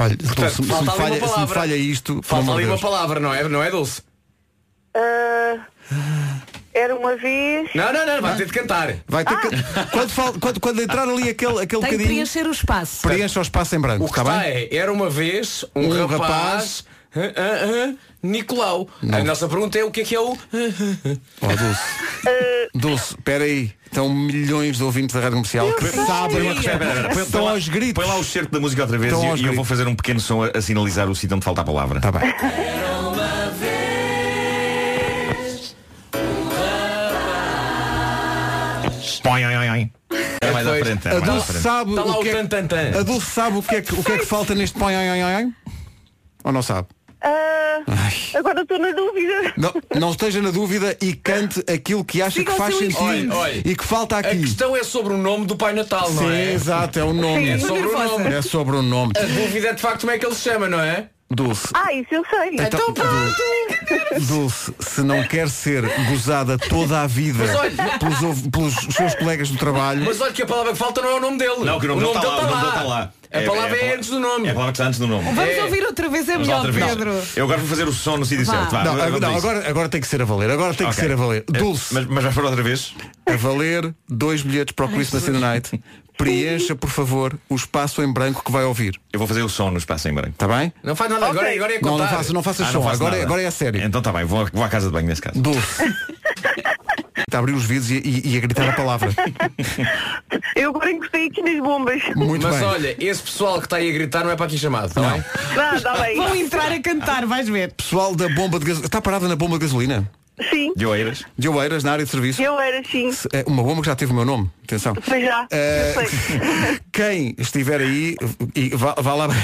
Speaker 1: Olha, Dulce, se, me
Speaker 4: falta ali uma
Speaker 1: falha, se me falha isto,
Speaker 4: Falta ali uma palavra, não é? Não é Dulce?
Speaker 10: Ah, era uma vez.
Speaker 4: Não, não, não, vai ter de cantar.
Speaker 1: Vai ter que, quando, fal- quando, quando entrar ali aquele, aquele
Speaker 3: Tem
Speaker 1: bocadinho,
Speaker 3: preencher o espaço.
Speaker 1: preencha o espaço em branco,
Speaker 4: O que
Speaker 1: está
Speaker 4: está
Speaker 1: bem?
Speaker 4: é, era uma vez um,
Speaker 1: Um
Speaker 4: rapaz,
Speaker 1: rapaz-
Speaker 4: ah, ah, ah, Nicolau. A nossa pergunta é o que é que é o.
Speaker 1: Oh, Dulce. Dulce, espera aí. Estão milhões de ouvintes da rádio comercial que sabem
Speaker 12: Espera, espera, põe
Speaker 1: Estão
Speaker 12: lá-
Speaker 1: aos gritos.
Speaker 12: Põe lá o certo da música outra vez
Speaker 1: Estão
Speaker 12: e, e eu vou fazer um pequeno som a, a sinalizar o sítio onde falta a palavra.
Speaker 1: Está bem.
Speaker 12: Põe, oi, oi, oi. É mais à
Speaker 4: Depois,
Speaker 12: frente.
Speaker 1: A
Speaker 12: é mais à frente.
Speaker 1: sabe
Speaker 4: Está lá
Speaker 1: o que é, a Dulce sabe o que é que, o que, é que falta neste põe ai, ai, ai, ai? Ou não sabe?
Speaker 10: Ah, agora estou na dúvida.
Speaker 1: Não, não esteja na dúvida e cante aquilo que acha
Speaker 3: Siga
Speaker 1: que
Speaker 3: o
Speaker 1: faz sentido.
Speaker 4: Olha, olha.
Speaker 1: e que falta
Speaker 4: A
Speaker 1: aqui.
Speaker 4: questão é sobre o nome do Pai Natal, não
Speaker 1: Sim,
Speaker 4: é?
Speaker 1: exato, é o nome.
Speaker 4: É sobre o nome.
Speaker 1: É sobre o nome.
Speaker 4: A dúvida é de facto como é que ele se chama, não é?
Speaker 1: Dulce.
Speaker 10: Ah, isso eu sei.
Speaker 1: Então, Dulce, se não quer ser gozada toda a vida
Speaker 4: olha-
Speaker 1: pelos, pelos seus colegas do trabalho,
Speaker 4: Mas olha que a palavra que falta não é o nome dele.
Speaker 12: Não, que o nome dele está lá. O nome dele está lá.
Speaker 4: A palavra é, antes do nome.
Speaker 12: É a palavra que está antes do nome.
Speaker 3: Vamos
Speaker 4: É.
Speaker 3: ouvir outra vez, é
Speaker 12: Vamos
Speaker 3: melhor,
Speaker 12: vez.
Speaker 3: Pedro.
Speaker 12: Eu agora vou fazer o som no sítio
Speaker 3: Vá.
Speaker 12: certo. Vá,
Speaker 1: Não, agora, não, agora, agora tem que ser a valer. Agora tem que
Speaker 12: Ok.
Speaker 1: ser a valer. Dulce,
Speaker 12: Mas, mas vais para outra vez?
Speaker 1: a valer dois bilhetes para o Christmas in the Night. Preencha, por favor, o espaço em branco que vai ouvir.
Speaker 12: Eu vou fazer o som no espaço em branco.
Speaker 1: Está bem?
Speaker 4: Não faz nada, agora, agora é
Speaker 1: Não,
Speaker 4: contar.
Speaker 1: não faça, não faça
Speaker 12: Ah,
Speaker 1: som.
Speaker 12: não
Speaker 1: agora, é-
Speaker 12: nada.
Speaker 1: agora é a sério.
Speaker 12: Então está bem, vou, vou à casa de banho nesse caso.
Speaker 1: Dulce. Está a abrir os vidros e, e- e a gritar a palavra.
Speaker 10: Eu agora encostei aqui nas bombas.
Speaker 1: Muito
Speaker 4: Mas
Speaker 1: bem.
Speaker 4: olha, esse pessoal que está aí a gritar não é para aqui chamado, tá
Speaker 1: Não.
Speaker 10: Não, está bem.
Speaker 3: Vão entrar a cantar, vais ver.
Speaker 1: Pessoal da bomba de gasolina. Está parada na bomba de gasolina?
Speaker 10: Sim,
Speaker 12: De Oeiras?
Speaker 1: De Oeiras, na área de serviço.
Speaker 10: eu era sim.
Speaker 1: É uma bomba que já teve o meu nome. Atenção.
Speaker 10: Foi já.
Speaker 1: Eh,
Speaker 10: Eu sei.
Speaker 1: Quem estiver aí, e vá, vá lá.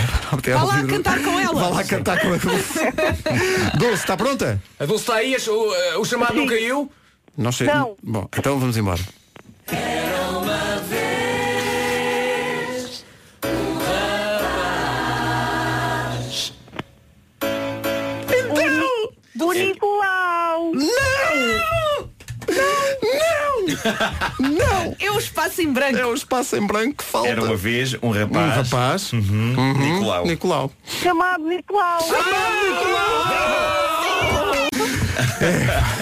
Speaker 3: Vá lá cantar com ela.
Speaker 1: Vá lá cantar com a Dulce. Dulce, está pronta?
Speaker 4: A Dulce está aí, o, o chamado não caiu.
Speaker 1: Não sei.
Speaker 10: Não.
Speaker 1: Bom, então vamos embora.
Speaker 10: Do Nicolau.
Speaker 1: Não!
Speaker 3: É o espaço em branco.
Speaker 1: É o espaço em branco que falta.
Speaker 12: Era uma vez um
Speaker 1: Um
Speaker 12: rapaz.
Speaker 1: rapaz.
Speaker 12: Uhum. Nicolau.
Speaker 1: Nicolau.
Speaker 10: Chamado Nicolau.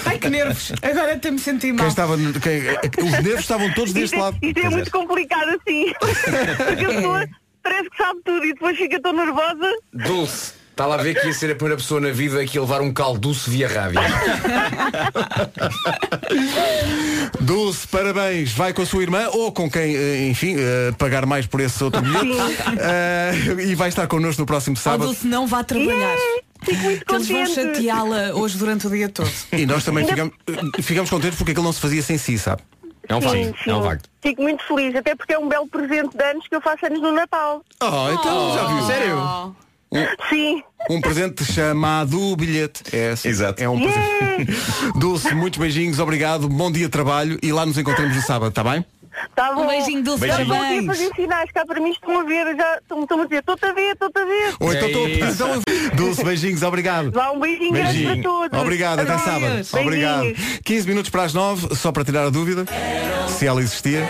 Speaker 3: Ai que nervos. Agora até me senti mal.
Speaker 1: Quem estava, quem- os nervos estavam todos deste
Speaker 10: é,
Speaker 1: lado.
Speaker 10: isto é muito complicado assim. Porque a pessoa parece que sabe tudo e depois fica tão nervosa.
Speaker 4: Dulce. Está lá a ver que ia ser a primeira pessoa na vida que ia levar um caldo doce via rádio.
Speaker 1: Dulce, parabéns. Vai com a sua irmã ou com quem, eh, enfim, eh, pagar mais por esse outro bilhete. Eh, e vai estar connosco no próximo
Speaker 3: Oh,
Speaker 1: sábado.
Speaker 3: Dulce não vá trabalhar.
Speaker 10: Fico muito
Speaker 3: Que eles vão
Speaker 10: contente.
Speaker 3: chateá-la hoje durante o dia todo.
Speaker 1: E nós também ficamos, eh, ficamos contentes porque aquilo não se fazia sem si, sabe?
Speaker 4: É um facto. É um facto.
Speaker 10: Fico muito feliz, até porque é um belo presente de anos que eu faço anos no Natal.
Speaker 1: Oh, então já viu.
Speaker 4: Sério?
Speaker 10: Sim.
Speaker 1: Um presente chamado bilhete. É, assim,
Speaker 12: Exato.
Speaker 1: é um presente. Dulce, muitos beijinhos, obrigado, bom dia de trabalho e lá nos encontramos no sábado, está bem?
Speaker 10: Tá bom.
Speaker 3: Um beijinho, Dulce,
Speaker 12: Beijinho.
Speaker 10: Estou aqui a fazer sinais cá para mim, estão a ver, já estão estão a dizer, estou-te a ver, estou-te a ver.
Speaker 1: Ou então,
Speaker 4: É
Speaker 1: tô-
Speaker 4: isso.
Speaker 1: então Dulce, beijinhos, obrigado.
Speaker 10: Vá um beijinho grande para todos.
Speaker 1: Obrigado, até
Speaker 10: Adeus.
Speaker 1: sábado.
Speaker 10: Beijinhos.
Speaker 1: Obrigado. 15 minutos para as 9, só para tirar a dúvida, se ela existia.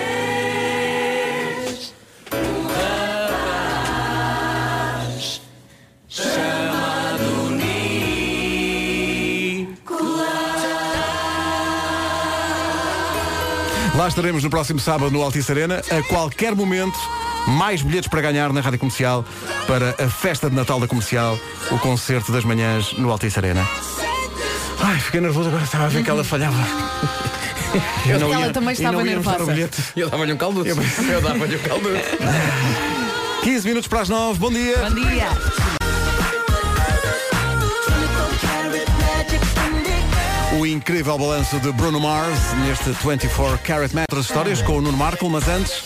Speaker 1: Lá estaremos no próximo sábado no Altice Arena, a qualquer momento. Mais bilhetes para ganhar na Rádio Comercial para a festa de Natal da Comercial, o concerto das manhãs no Altice Arena. Ai, fiquei nervoso agora, estava a ver que ela falhava.
Speaker 3: Eu não Ela ia- também
Speaker 1: e
Speaker 3: estava
Speaker 1: não
Speaker 3: nervosa.
Speaker 4: Eu dava-lhe um caldo. Eu dava-lhe um caldo.
Speaker 1: 15 minutos para as 9, bom dia.
Speaker 3: Bom dia.
Speaker 1: Incrível balanço de Bruno Mars neste 24 Carat Metros Histórias com o Nuno Marco, mas antes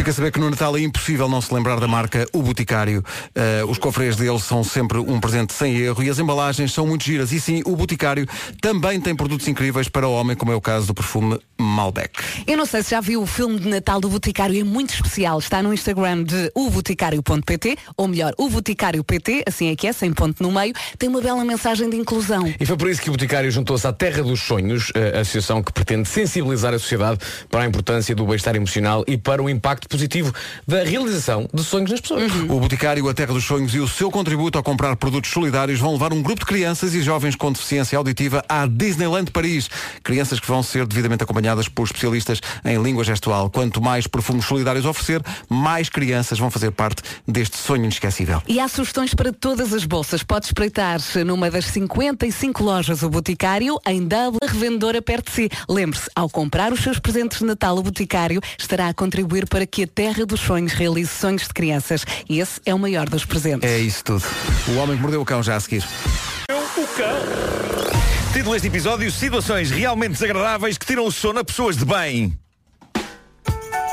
Speaker 1: fica a saber que no Natal é impossível não se lembrar da marca O Boticário. Eh, os cofres deles são sempre um presente sem erro e as embalagens são muito giras. E sim, o Boticário também tem produtos incríveis para o homem, como é o caso do perfume Malbec.
Speaker 3: Eu não sei se já viu o filme de Natal do Boticário, é muito especial. Está no Instagram de oboticário.pt, ou melhor, o Boticário PT, assim é que é, sem ponto no meio. Tem uma bela mensagem de inclusão.
Speaker 4: E foi por isso que o Boticário juntou-se à Terra dos Sonhos, a associação que pretende sensibilizar a sociedade para a importância do bem-estar emocional e para o impacto positivo da realização de sonhos nas pessoas.
Speaker 1: O Boticário, a Terra dos Sonhos e o seu contributo ao comprar produtos solidários vão levar um grupo de crianças e jovens com deficiência auditiva à Disneyland Paris. Crianças que vão ser devidamente acompanhadas por especialistas em língua gestual. Quanto mais perfumes solidários oferecer, mais crianças vão fazer parte deste sonho inesquecível.
Speaker 3: E há sugestões para todas as bolsas. Pode espreitar numa das 55 lojas o Boticário, em W, a revendedora perto de si. Lembre-se, ao comprar os seus presentes de Natal, o Boticário estará a contribuir para que a Terra dos Sonhos realize sonhos de crianças. E esse é o maior dos presentes.
Speaker 1: É isso tudo. O Homem que Mordeu o Cão já a seguir.
Speaker 12: Título deste episódio: Situações realmente desagradáveis que tiram o sono a pessoas de bem.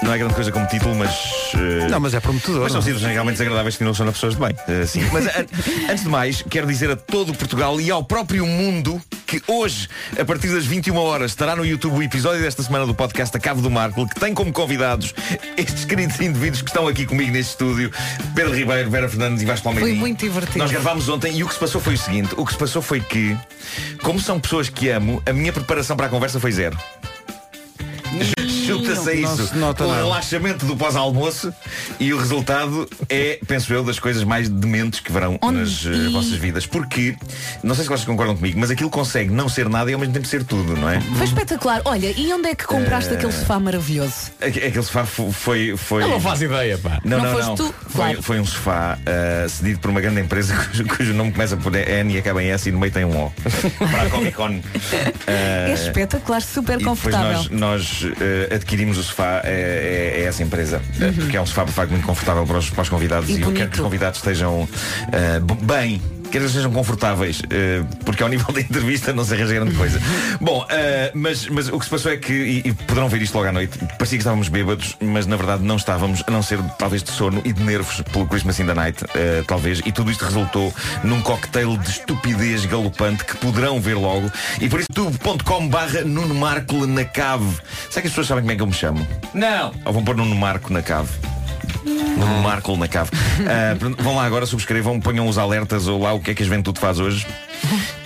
Speaker 12: Não é grande coisa como título, mas. eh,
Speaker 1: Não, mas é prometedor.
Speaker 12: Mas são
Speaker 1: não?
Speaker 12: situações realmente desagradáveis que tiram o sono a pessoas de bem. Eh, sim. Mas an- antes de mais, quero dizer a todo Portugal e ao próprio mundo que hoje, a partir das 21 horas, estará no YouTube o episódio desta semana do podcast A Cabo do Marco, que tem como convidados estes queridos indivíduos que estão aqui comigo neste estúdio: Pedro Ribeiro, Vera Fernandes e Vasco Palmeirinho.
Speaker 3: Foi muito divertido.
Speaker 12: Nós gravámos ontem e o que se passou foi o seguinte: o que se passou foi que, como são pessoas que amo, a minha preparação para a conversa foi zero. Junta-se a isso
Speaker 1: nota
Speaker 12: o relaxamento do pós-almoço e o resultado é, penso eu, das coisas mais dementes que verão
Speaker 3: Onde-
Speaker 12: nas eh,
Speaker 3: e-
Speaker 12: vossas vidas. Porque, não sei se vocês concordam comigo, mas aquilo consegue não ser nada e ao mesmo tempo ser tudo, não é?
Speaker 3: Foi espetacular. Olha, e onde é que compraste
Speaker 12: Eh,
Speaker 3: aquele sofá maravilhoso?
Speaker 12: Aque- Aquele sofá fo- foi. foi...
Speaker 4: Eu não faço ideia, pá.
Speaker 12: Não,
Speaker 3: Não
Speaker 12: não, não.
Speaker 3: tu?
Speaker 12: Foi,
Speaker 3: Claro.
Speaker 12: foi um sofá uh, cedido por uma grande empresa cujo, cujo nome começa por N e acaba em S e no meio tem um O. Para a Comic Con.
Speaker 3: é espetacular, super
Speaker 12: E
Speaker 3: confortável.
Speaker 12: nós, nós eh, adquirimos o sofá, é, é- é essa empresa, eh, porque é um sofá de facto muito confortável para os, para os convidados
Speaker 3: Uhum. E
Speaker 12: e, eu quero que os convidados estejam b- bem. Que eles sejam confortáveis, eh, porque ao nível da entrevista não se arranja grande coisa. Bom, eh, mas, mas o que se passou é que, e, e poderão ver isto logo à noite, parecia que estávamos bêbados, mas na verdade não estávamos, a não ser talvez de sono e de nervos pelo Christmas in the Night, eh, talvez, e tudo isto resultou num cocktail de estupidez galopante que poderão ver logo. E por isso, youtube.com barra Nuno Marco na cave. Será que as pessoas sabem como é que eu me chamo?
Speaker 4: Não.
Speaker 12: Ou vão pôr Nuno Marco na cave? Nuno Marco na cave. Pronto, vão lá agora, subscrevam, ponham os alertas ou lá o que é que a juventude faz hoje.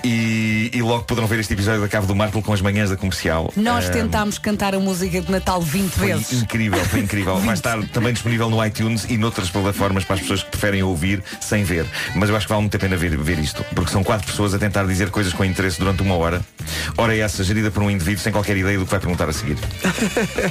Speaker 12: E, e logo poderão ver este episódio da Cave do Marco com as manhãs da comercial.
Speaker 3: Nós
Speaker 12: Ah,
Speaker 3: tentámos cantar a música de Natal 20
Speaker 12: foi
Speaker 3: vezes.
Speaker 12: incrível, foi incrível. Vai estar também disponível no iTunes e noutras plataformas para as pessoas que preferem ouvir sem ver. Mas eu acho que vale muito a pena ver, ver isto, porque são quatro pessoas a tentar dizer coisas com interesse durante uma hora. Hora essa gerida por um indivíduo sem qualquer ideia do que vai perguntar a seguir.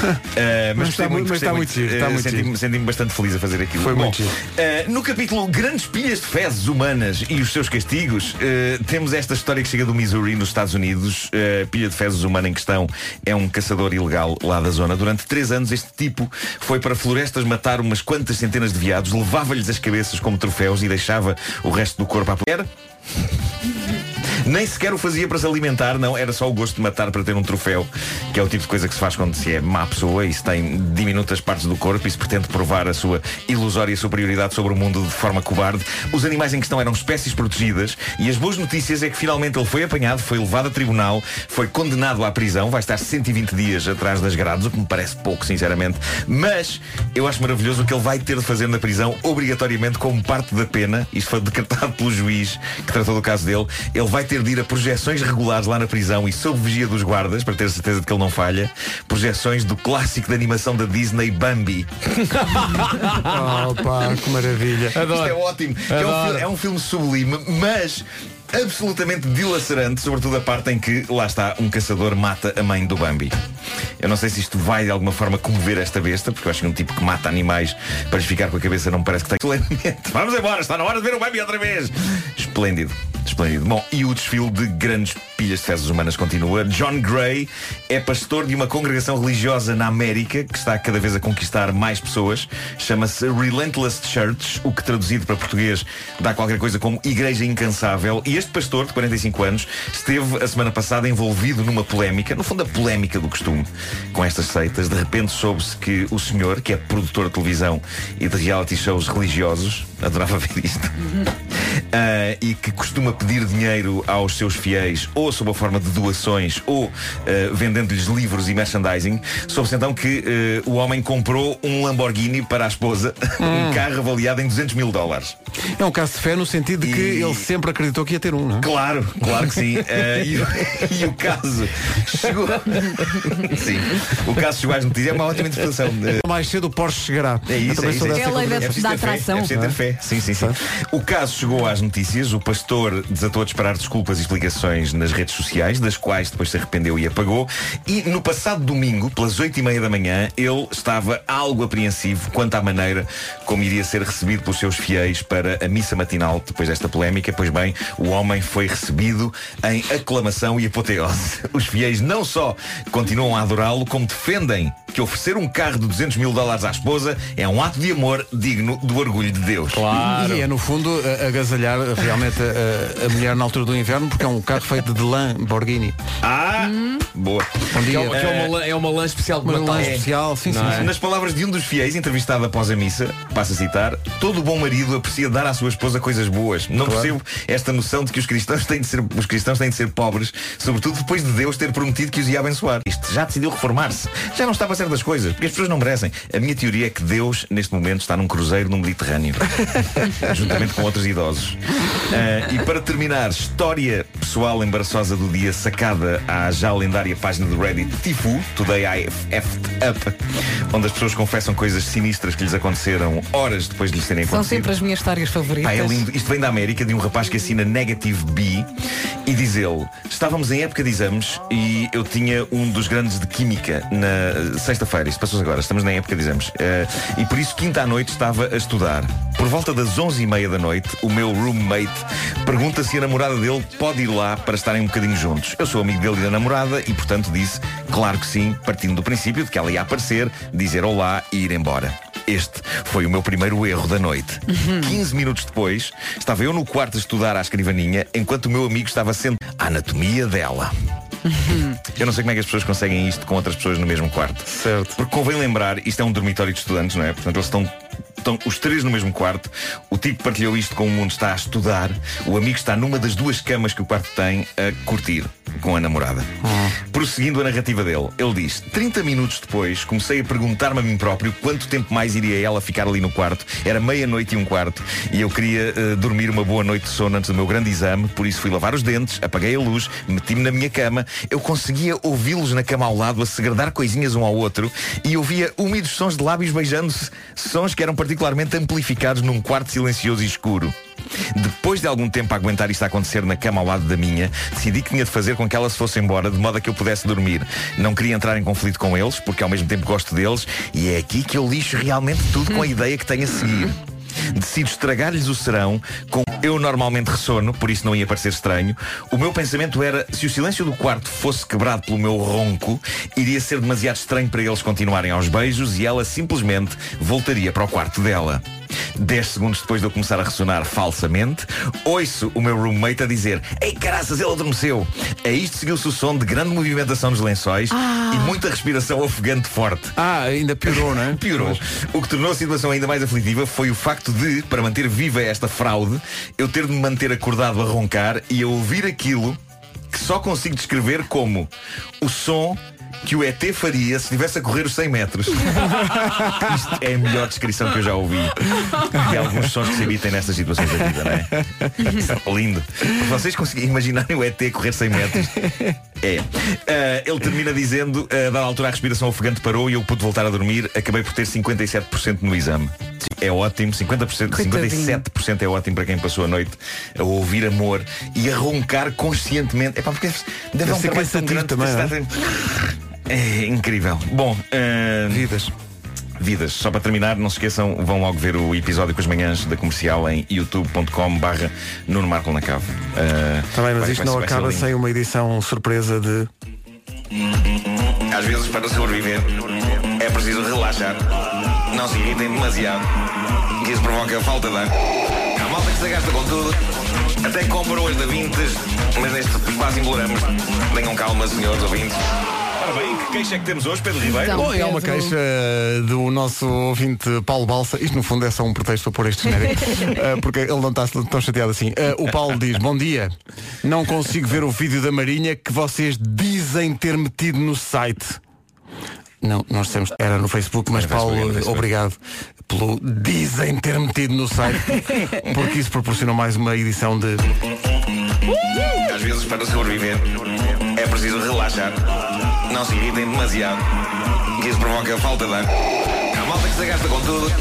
Speaker 12: Ah,
Speaker 1: Mas
Speaker 12: gostei
Speaker 1: está muito- mas está muito giro, está
Speaker 12: Ah,
Speaker 1: muito
Speaker 12: senti-me- Senti-me bastante feliz a fazer aquilo.
Speaker 1: Foi
Speaker 12: Bom,
Speaker 1: muito giro.
Speaker 12: ah, no capítulo Grandes Pilhas de Fezes Humanas e os seus castigos, ah, temos esta história que chega do Missouri, nos Estados Unidos. A pilha de fezes humana em questão é um caçador ilegal lá da zona. Durante três anos, este tipo foi para florestas matar umas quantas centenas de veados, levava-lhes as cabeças como troféus e deixava o resto do corpo à mulher. Nem sequer o fazia para se alimentar, não, era só o gosto de matar para ter um troféu, que é o tipo de coisa que se faz quando se é má pessoa e se tem diminutas partes do corpo e se pretende provar a sua ilusória superioridade sobre o mundo de forma cobarde. Os animais em questão eram espécies protegidas e as boas notícias é que finalmente ele foi apanhado, foi levado a tribunal, foi condenado à prisão, vai estar 120 dias atrás das grades, o que me parece pouco, sinceramente. Mas eu acho maravilhoso o que ele vai ter de fazer na prisão, obrigatoriamente como parte da pena. Isto foi decretado pelo juiz que tratou do caso dele. Ele vai ter de ir a projeções regulares lá na prisão e sob vigia dos guardas, para ter certeza de que ele não falha. Projeções do clássico de animação da Disney, Bambi.
Speaker 1: Oh, pá, que maravilha.
Speaker 12: Isto é ótimo. É um,
Speaker 1: Adoro.
Speaker 12: fil- é um filme sublime, mas absolutamente dilacerante, sobretudo a parte em que, lá está, um caçador mata a mãe do Bambi. Eu não sei se isto vai de alguma forma comover esta besta, porque eu acho que um tipo que mata animais para ficar com a cabeça não parece que tem solenemente. Vamos embora, está na hora de ver o Bambi outra vez. Esplêndido. Esplêndido. Bom, e o desfile de grandes pilhas de fezes humanas continua. John Gray é pastor de uma congregação religiosa na América que está cada vez a conquistar mais pessoas. Chama-se Relentless Church, o que traduzido para português dá qualquer coisa como Igreja Incansável. E este pastor, de 45 anos, esteve a semana passada envolvido numa polémica, no fundo a polémica do costume, com estas seitas. De repente soube-se que o senhor, que é produtor de televisão e de reality shows religiosos, adorava ver isto, ah, e que costuma pedir dinheiro aos seus fiéis ou sob a forma de doações ou ah, vendendo-lhes livros e merchandising, soube-se então que ah, o homem comprou um Lamborghini para a esposa, um carro avaliado em 200 mil dólares.
Speaker 1: É um caso de fé no sentido de que ele sempre acreditou que ia ter um, não é?
Speaker 12: Claro, claro que sim. Ah, e, o- e o caso chegou. sim, o caso chegou às notícias. É uma ótima interpretação.
Speaker 1: Mais cedo o Porsche chegará.
Speaker 12: É isso, é isso. É,
Speaker 1: dessa
Speaker 3: É atração.
Speaker 12: É preciso ter fé. Sim, sim, sim. O caso chegou às notícias. O pastor desatou a disparar desculpas e explicações nas redes sociais, das quais depois se arrependeu e apagou. E no passado domingo, pelas oito e meia da manhã, ele estava algo apreensivo quanto à maneira como iria ser recebido pelos seus fiéis para a missa matinal depois desta polémica. Pois bem, o homem foi recebido em aclamação e apoteose. Os fiéis não só continuam a adorá-lo, como defendem que oferecer um carro de 200 mil dólares à esposa é um ato de amor digno do orgulho de Deus.
Speaker 1: E é no fundo a- agasalhar realmente a, mulher na altura do inverno porque é um carro feito de Lamborghini.
Speaker 12: Ah, boa.
Speaker 1: Bom dia.
Speaker 4: é, que é uma, lã- é uma lã especial de
Speaker 1: Uma
Speaker 4: Natal.
Speaker 1: lã especial, sim, sim,
Speaker 4: Não
Speaker 1: sim.
Speaker 4: é?
Speaker 12: Nas palavras de um dos fiéis, entrevistado após a missa, passa a citar, todo bom marido aprecia dar à sua esposa coisas boas. Não percebo esta noção de que os cristãos têm de ser, os cristãos têm de ser pobres, sobretudo depois de Deus ter prometido que os ia abençoar. Isto já decidiu reformar-se. Já não estava certas coisas, porque as pessoas não merecem. A minha teoria é que Deus, neste momento, está num cruzeiro no Mediterrâneo. juntamente com outros idosos. Ah, e para terminar, história pessoal embaraçosa do dia sacada à já lendária página do Reddit Tifu, Today I Effed Up, onde as pessoas confessam coisas sinistras que lhes aconteceram horas depois de lhes terem
Speaker 3: São
Speaker 12: acontecido.
Speaker 3: sempre as minhas histórias favoritas.
Speaker 12: Pá, é lindo. Isto vem da América, de um rapaz que assina Negative B e diz ele, estávamos em época de exames e eu tinha um dos grandes de Química na sexta-feira, isto passou agora, estamos na época de exames. Eh, e por isso quinta à noite estava a estudar. Por volta das onze e meia da noite, o meu roommate pergunta se a namorada dele pode ir lá para estarem um bocadinho juntos. Eu sou amigo dele e da namorada e portanto disse, claro que sim, partindo do princípio de que ela ia aparecer, dizer olá e ir embora. Este foi o meu primeiro erro da noite. 15 minutos depois, estava eu no quarto a estudar à escrivaninha, enquanto o meu amigo estava sendo a anatomia dela. Eu não sei como é que as pessoas conseguem isto com outras pessoas no mesmo quarto.
Speaker 1: Certo.
Speaker 12: Porque convém lembrar, isto é um dormitório de estudantes, não é? Portanto, eles estão, estão os três no mesmo quarto. O tipo partilhou isto com o mundo, está a estudar. O amigo está numa das duas camas que o quarto tem a curtir com a namorada. Prosseguindo a narrativa dele, ele diz: 30 minutos depois comecei a perguntar-me a mim próprio quanto tempo mais iria ela ficar ali no quarto. Era meia-noite e um quarto e eu queria eh, dormir uma boa noite de sono antes do meu grande exame, por isso fui lavar os dentes, apaguei a luz, meti-me na minha cama. Eu conseguia ouvi-los na cama ao lado a segredar coisinhas um ao outro e ouvia úmidos sons de lábios beijando-se, sons que eram particularmente amplificados num quarto silencioso e escuro. Depois de algum tempo a aguentar isto a acontecer na cama ao lado da minha, decidi que tinha de fazer com que ela se fosse embora, de modo a que eu pudesse dormir. Não queria entrar em conflito com eles, porque ao mesmo tempo gosto deles, e é aqui que eu lixo realmente tudo com a ideia que tenho a seguir. Decido estragar-lhes o serão com eu normalmente ressono, por isso não ia parecer estranho. O meu pensamento era, se o silêncio do quarto fosse quebrado pelo meu ronco, iria ser demasiado estranho para eles continuarem aos beijos e ela simplesmente voltaria para o quarto dela. 10 segundos depois de eu começar a ressonar falsamente, ouço o meu roommate a dizer Ei caraças, ele adormeceu. A isto seguiu-se o som de grande movimentação nos lençóis
Speaker 1: Ah.
Speaker 12: e muita respiração ofegante forte.
Speaker 1: Ah, ainda piorou, não é?
Speaker 12: Piorou. O que tornou a situação ainda mais aflitiva foi o facto de, para manter viva esta fraude, eu ter de me manter acordado a roncar e a ouvir aquilo que só consigo descrever como o som que o ET faria se estivesse a correr os 100 metros. Isto é a melhor descrição que eu já ouvi de alguns sons que se emitem nestas situações da vida, não é? Lindo. Vocês conseguem imaginar o ET correr 100 metros? É. Ah, ele termina dizendo, a dada altura a respiração ofegante parou e eu pude voltar a dormir. Acabei por ter 57% no exame. É ótimo, 50%, 57% é ótimo para quem passou a noite a ouvir amor e a roncar conscientemente. É pá, porque deve,
Speaker 1: Deve
Speaker 12: dar um
Speaker 1: ser
Speaker 12: trabalho tão grande
Speaker 1: também,
Speaker 12: É incrível. Bom, ah,
Speaker 1: Vidas.
Speaker 12: Vidas. Só para terminar, não se esqueçam, vão logo ver o episódio com as manhãs da comercial em youtube.com barra Nuno Marco na Cave.
Speaker 1: Está bem, mas
Speaker 12: vai-
Speaker 1: isto
Speaker 12: vai
Speaker 1: não
Speaker 12: vai
Speaker 1: acaba sem uma edição surpresa de.
Speaker 12: Às vezes, para sobreviver, é preciso relaxar. Não se irritem demasiado, isso provoca falta de ar. Há malta que se gasta com tudo, até compra hoje da Vintes, mas neste quase imploramos. Tenham calma, senhores ouvintes. Ora bem, que queixa é que temos hoje, Pedro Ribeiro?
Speaker 3: Então,
Speaker 1: Bom, é uma
Speaker 3: Pedro.
Speaker 1: queixa do nosso ouvinte Paulo Balsa. Isto no fundo é só um pretexto para pôr este genérico, eh, porque ele não está tão chateado assim. Eh, o Paulo diz: Bom dia, não consigo ver o vídeo da Marinha que vocês dizem ter metido no site. Não, nós dissemos que era no Facebook, mas Paulo, obrigado pelo dizem ter metido no site, porque isso proporcionou mais uma edição de.
Speaker 12: Às vezes, para sobreviver, é preciso relaxar. Não se irritem demasiado, que isso provoca falta de ar. Há malta que se gasta com tudo,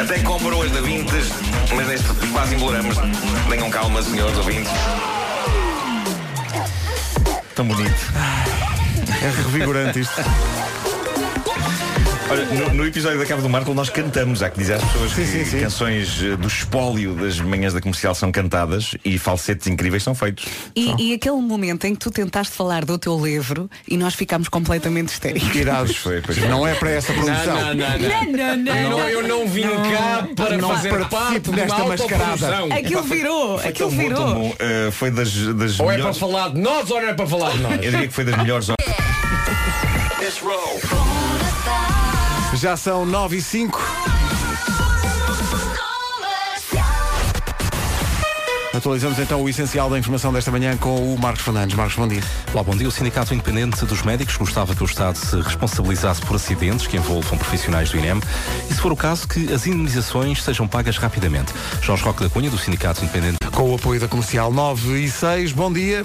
Speaker 12: até compra hoje da Vintes, mas neste quase imploramos. Tenham calma, senhores ouvintes. Tão bonito.
Speaker 1: É revigorante isto.
Speaker 12: Olha, no, no episódio da Cabo do Marco nós cantamos, há que dizer às pessoas
Speaker 1: Sim,
Speaker 12: que
Speaker 1: sim, sim.
Speaker 12: canções eh, do espólio das manhãs da comercial são cantadas e falsetes incríveis são feitos.
Speaker 3: E, e aquele momento em que tu tentaste falar do teu livro e nós ficámos completamente histéricos.
Speaker 1: Tirados.
Speaker 12: Foi, pois foi.
Speaker 1: Não é para essa produção.
Speaker 4: Não, não, não,
Speaker 3: Não,
Speaker 4: não.
Speaker 3: não, não.
Speaker 4: Eu não vim cá para
Speaker 1: Não
Speaker 4: fazer parte
Speaker 1: desta mascarada.
Speaker 3: Aquilo virou,
Speaker 12: Foi
Speaker 3: aquilo
Speaker 12: bom,
Speaker 3: virou.
Speaker 12: bom. Eh, foi das, das
Speaker 4: Ou é para
Speaker 12: melhores.
Speaker 4: falar de nós ou não é para falar de nós?
Speaker 12: Eu diria que foi das melhores horas.
Speaker 1: Já são 9 e 5. Atualizamos então o essencial da informação desta manhã com o Marcos Fernandes. Marcos, bom dia.
Speaker 6: Olá, bom dia. O Sindicato Independente dos Médicos gostava que o Estado se responsabilizasse por acidentes que envolvam profissionais do INEM e, se for o caso, que as indemnizações sejam pagas rapidamente. Jorge Roque da Cunha, do Sindicato Independente.
Speaker 1: Com o apoio da comercial 9 e 6. Bom dia.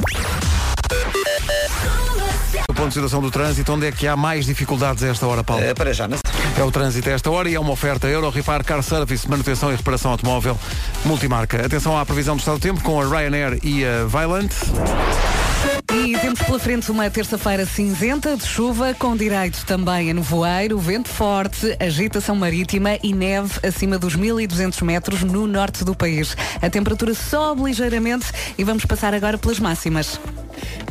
Speaker 1: O ponto de situação do trânsito, onde é que há mais dificuldades a esta hora, Paulo?
Speaker 2: Eh, para já, na
Speaker 1: É o trânsito a esta hora e é uma oferta Euro Repar Car Service, manutenção e reparação automóvel multimarca. Atenção à previsão do estado do tempo com a Ryanair e a Vaillant.
Speaker 3: E temos pela frente uma terça-feira cinzenta de chuva, com direito também a nevoeiro, vento forte, agitação marítima e neve acima dos 1200 metros no norte do país. A temperatura sobe ligeiramente e vamos passar agora pelas máximas.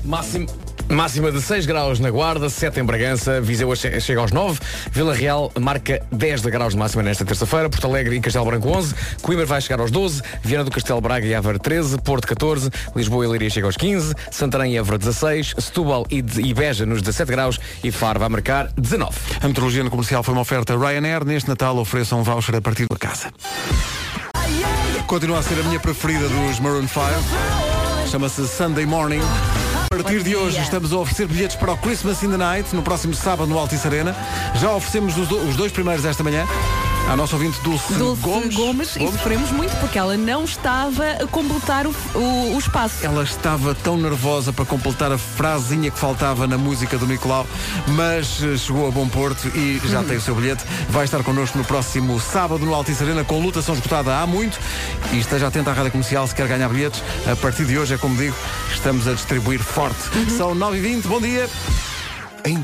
Speaker 4: Máximo. Máxima de 6 graus na Guarda, 7 em Bragança, Viseu che- chega aos 9, Vila Real marca 10 de graus de máxima nesta terça-feira, Porto Alegre e Castelo Branco 11, Coimbra vai chegar aos 12, Viana do Castelo Braga e Aveiro 13, Porto 14, Lisboa e Leiria chega aos 15, Santarém e Évora 16, Setúbal e, de- e Beja nos 17 graus e Faro vai marcar 19.
Speaker 1: A meteorologia no comercial foi uma oferta Ryanair. Neste Natal ofereçam um voucher a partir da casa. Continua a ser a minha preferida dos Maroon 5. Chama-se Sunday Morning. A partir de hoje estamos a oferecer bilhetes para o Christmas in the Night, no próximo sábado no Altice Arena. Já oferecemos os, do- os dois primeiros esta manhã. À nossa ouvinte Dulce,
Speaker 3: Dulce
Speaker 1: Gomes.
Speaker 3: Gomes, e sofremos muito porque ela não estava a completar o, o- o espaço.
Speaker 1: Ela estava tão nervosa para completar a frasinha que faltava na música do Nicolau, mas eh, chegou a bom porto e já tem o seu bilhete. Vai estar connosco no próximo sábado no Altice Arena com lutação esgotada há muito. E esteja atento à rádio comercial se quer ganhar bilhetes. A partir de hoje, é como digo, estamos a distribuir forte. São 9h20, bom dia.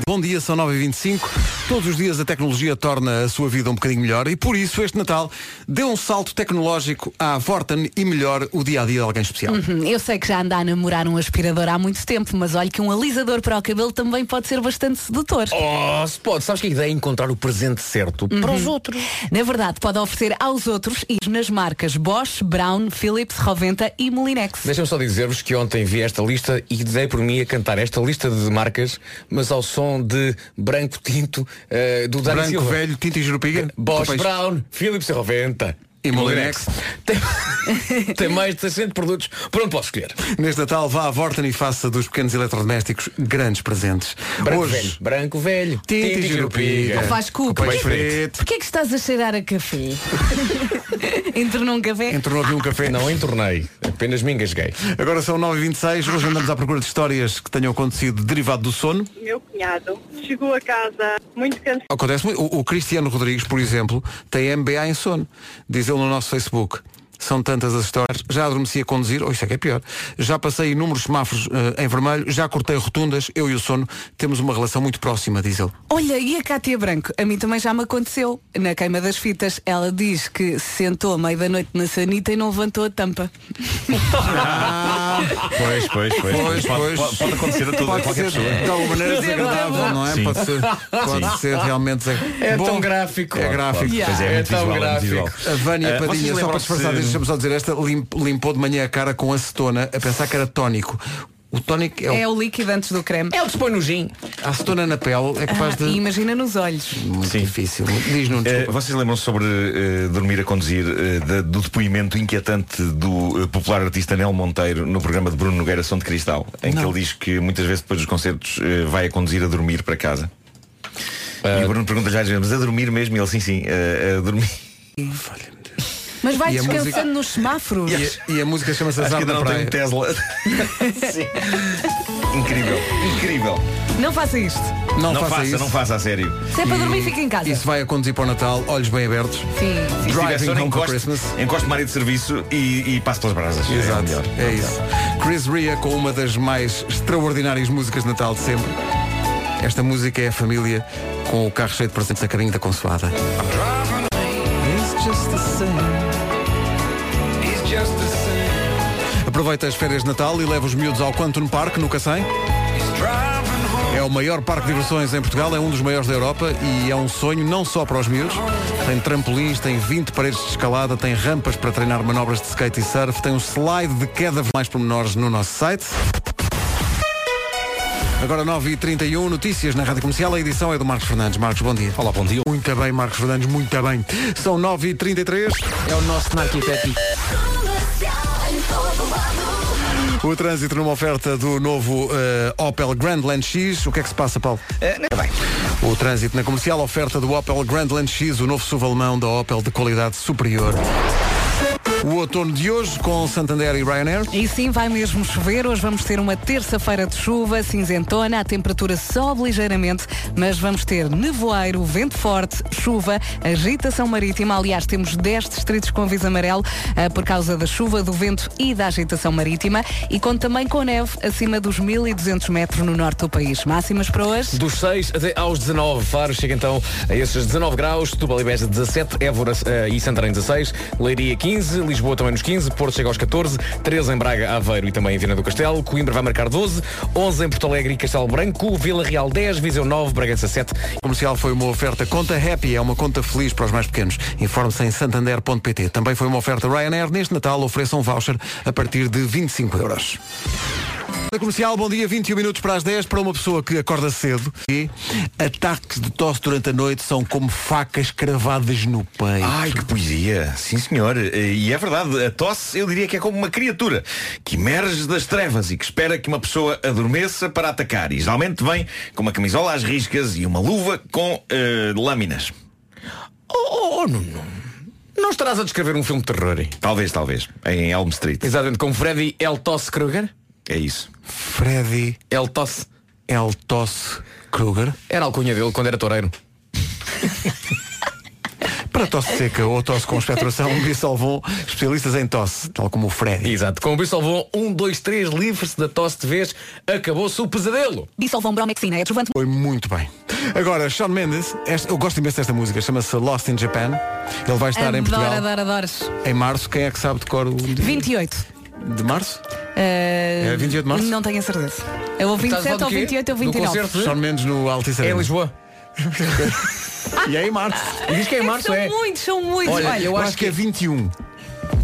Speaker 1: Bom dia, são 9h25. Todos os dias a tecnologia torna a sua vida um bocadinho melhor e por isso este Natal deu um salto tecnológico à Vorten e melhor o dia a dia de alguém especial.
Speaker 3: Uhum, Eu sei que já anda a namorar um aspirador há muito tempo, mas olha que um alisador para o cabelo também pode ser bastante sedutor.
Speaker 4: Oh, se pode. Sabes que a ideia é encontrar o presente certo para os
Speaker 3: Uhum.
Speaker 4: outros.
Speaker 3: Na verdade, pode oferecer aos outros e nas marcas Bosch, Brown, Philips, Roventa e Molinex.
Speaker 4: Deixa-me só dizer-vos que ontem vi esta lista e dei por mim a cantar esta lista de marcas, mas ao som de branco tinto eh, do Dani
Speaker 1: Branco,
Speaker 4: Silva.
Speaker 1: velho, tinta e jurupiga.
Speaker 4: Bosch. Brown, Philips e Roventa.
Speaker 1: E Molinex.
Speaker 4: Tem, tem mais de 600 produtos. Por onde posso escolher?
Speaker 1: Neste Natal vá à Vorten e faça dos pequenos eletrodomésticos grandes presentes.
Speaker 4: Branco
Speaker 1: Hoje,
Speaker 4: velho, branco velho,
Speaker 1: tinta e jurupiga.
Speaker 4: jurupiga.
Speaker 3: Faz
Speaker 1: frito.
Speaker 3: Porquê é que estás a cheirar a café? Entre num café?
Speaker 1: Entornou aqui um café.
Speaker 4: Não entornei, apenas me engasguei.
Speaker 1: Agora são 9h26, hoje andamos à procura de histórias que tenham acontecido derivado do sono.
Speaker 10: Meu cunhado chegou a casa muito cansado.
Speaker 1: Acontece muito. O, o Cristiano Rodrigues, por exemplo, tem MBA em sono. Diz ele no nosso Facebook. São tantas as histórias. Já adormeci a conduzir, ou isso é que é pior. Já passei inúmeros semáforos eh, em vermelho, já cortei rotundas, eu e o sono temos uma relação muito próxima, diz ele.
Speaker 3: Olha, e a Cátia Branco? A mim também já me aconteceu. Na queima das fitas, ela diz que se sentou à meia da noite na sanita e não levantou a tampa.
Speaker 12: Pois, pois, pois.
Speaker 1: Pois,
Speaker 12: pode,
Speaker 1: pois.
Speaker 12: pode- pode acontecer a, a
Speaker 1: Pode
Speaker 12: qualquer
Speaker 1: ser
Speaker 12: pessoa.
Speaker 1: de alguma maneira desagradável, não é?
Speaker 12: Sim.
Speaker 1: Pode ser, pode ser realmente desag-
Speaker 4: É
Speaker 1: Bom,
Speaker 4: tão gráfico.
Speaker 1: É gráfico.
Speaker 4: Yeah.
Speaker 12: Pois é, é muito
Speaker 4: É tão
Speaker 12: visual, é
Speaker 4: gráfico.
Speaker 12: visual.
Speaker 1: A Vânia
Speaker 12: vocês
Speaker 1: Padinha, só para disfarçar, deixa-me só dizer, esta lim- limpou de manhã a cara com acetona a pensar que era tónico. O tónico é,
Speaker 3: É
Speaker 1: o,
Speaker 3: o líquido antes do creme.
Speaker 4: É o que se põe no gin.
Speaker 1: a acetona na pele é capaz
Speaker 3: Ah,
Speaker 1: de.
Speaker 3: e imagina nos olhos.
Speaker 1: Muito difícil. Diz Nuno,
Speaker 12: Eh,
Speaker 1: desculpa.
Speaker 12: vocês lembram-se sobre eh, dormir a conduzir eh, da- do depoimento inquietante do eh, popular artista Nel Monteiro no programa de Bruno Nogueira Som de Cristal, em que
Speaker 1: Não.
Speaker 12: ele diz que muitas vezes depois dos concertos eh, vai a conduzir a dormir para casa. E o Bruno pergunta já às vezes, mas a dormir mesmo? E ele sim, sim, eh, a dormir.
Speaker 3: Mas vai
Speaker 1: E
Speaker 3: descansando
Speaker 1: música-
Speaker 3: nos semáforos.
Speaker 1: E a, e a música chama-se Azar
Speaker 12: ainda
Speaker 1: da
Speaker 12: não tem
Speaker 1: Praia.
Speaker 12: um Tesla. Sim. Incrível, incrível.
Speaker 3: Não faça isto.
Speaker 1: Não,
Speaker 12: Não,
Speaker 1: faça
Speaker 12: faça,
Speaker 1: isso.
Speaker 12: não faça a sério.
Speaker 3: Se é para dormir, fica em casa.
Speaker 1: Isso vai a conduzir para o Natal, olhos bem abertos.
Speaker 3: Sim,
Speaker 1: Driving home for
Speaker 12: encoste,
Speaker 1: Christmas.
Speaker 12: encoste uma área de serviço e, e passe pelas brasas. É
Speaker 1: Exato,
Speaker 12: melhor.
Speaker 1: é isso. Chris Ria com uma das mais extraordinárias músicas de Natal de sempre. Esta música é a família com o carro cheio de presentes a carinho da consoada. Aproveita as férias de Natal e leva os miúdos ao Quantum Park, no Cacém. É o maior parque de diversões em Portugal, é um dos maiores da Europa e é um sonho não só para os miúdos. Tem trampolins, tem 20 paredes de escalada, tem rampas para treinar manobras de skate e surf, tem um slide de queda mais pormenores no nosso site. Agora 9h31, notícias na Rádio Comercial, a edição é do Marcos Fernandes. Marcos, bom dia.
Speaker 6: Olá, bom dia.
Speaker 1: Muito bem, Marcos Fernandes, muito bem. São 9h33.
Speaker 4: É o nosso narquitete.
Speaker 1: O trânsito numa oferta do novo eh, Opel Grandland X. O que é que se passa, Paulo?
Speaker 12: bem.
Speaker 1: O trânsito na comercial, oferta do Opel Grandland X, o novo SUV alemão da Opel de qualidade superior. O outono de hoje com Santander e Ryanair.
Speaker 3: E sim, vai mesmo chover. Hoje vamos ter uma terça-feira de chuva, cinzentona, a temperatura sobe ligeiramente, mas vamos ter nevoeiro, vento forte, chuva, agitação marítima. Aliás, temos 10 distritos com aviso amarelo ah, por causa da chuva, do vento e da agitação marítima. E conta também com neve acima dos 1200 metros no norte do país. Máximas para hoje?
Speaker 4: Dos 6 até aos 19. Faro chega então a esses 19 graus. E Beja 17. Évora eh, e Santarém 16. Leiria 15. Lisboa também nos 15. Porto chega aos 14. 13 em Braga, Aveiro e também em Viana do Castelo. Coimbra vai marcar 12. 11 em Porto Alegre e Castelo Branco. Vila Real 10. Viseu 9. Bragança 7.
Speaker 1: Comercial foi uma oferta Conta Happy, é uma conta feliz para os mais pequenos. Informe-se em santander.pt. Também foi uma oferta Ryanair. Neste Natal ofereça um voucher a partir de 25 euros. Da comercial, bom dia, 21 minutos para as 10 para uma pessoa que acorda cedo e ataques de tosse durante a noite são como facas cravadas no peito.
Speaker 12: Ai, que poesia. Sim, senhor. E é verdade, a tosse eu diria que é como uma criatura que emerge das trevas e que espera que uma pessoa adormeça para atacar. E geralmente vem com uma camisola às riscas e uma luva com eh, lâminas.
Speaker 4: Oh, oh, Nuno. Não estarás a descrever um filme de terror? hein?
Speaker 12: Talvez, talvez. Em Elm Street.
Speaker 4: Exatamente, como Freddy El Tosse Kruger?
Speaker 12: É isso.
Speaker 1: Freddy
Speaker 4: El Tosse.
Speaker 1: El Tosse Kruger.
Speaker 4: Era a alcunha dele quando era toureiro.
Speaker 1: Para tosse seca ou tosse com expectoração, Bisolvon, especialistas em tosse, tal como o Freddy.
Speaker 4: Exato. Com o Bisolvon 1, 2, 3, livre-se da tosse de vez, acabou-se o pesadelo.
Speaker 3: Dissolvam Bromexina, é adjuvante.
Speaker 1: Foi muito bem. Agora, Sean Mendes, esta- eu gosto imenso desta música, chama-se Lost in Japan. Ele vai estar em
Speaker 3: Adoro,
Speaker 1: Portugal
Speaker 3: adoro, adoro.
Speaker 1: em março. Quem é que sabe de cor o dia
Speaker 3: 28.
Speaker 1: de março?
Speaker 3: É
Speaker 1: 28 de março?
Speaker 3: Não tenho a certeza. É ou
Speaker 4: Estás a
Speaker 3: 27
Speaker 4: falar
Speaker 3: ou
Speaker 4: do quê?
Speaker 3: 28 ou
Speaker 4: Do
Speaker 3: 29.
Speaker 4: concerto?
Speaker 1: Sean Mendes no Altice
Speaker 4: É em. Lisboa.
Speaker 1: E é em março.
Speaker 4: Diz que é em março,
Speaker 3: são
Speaker 4: é.
Speaker 3: muitos, são muitos.
Speaker 4: Olha,
Speaker 3: Olha,
Speaker 4: eu
Speaker 1: Eu
Speaker 4: acho
Speaker 1: acho que é 21.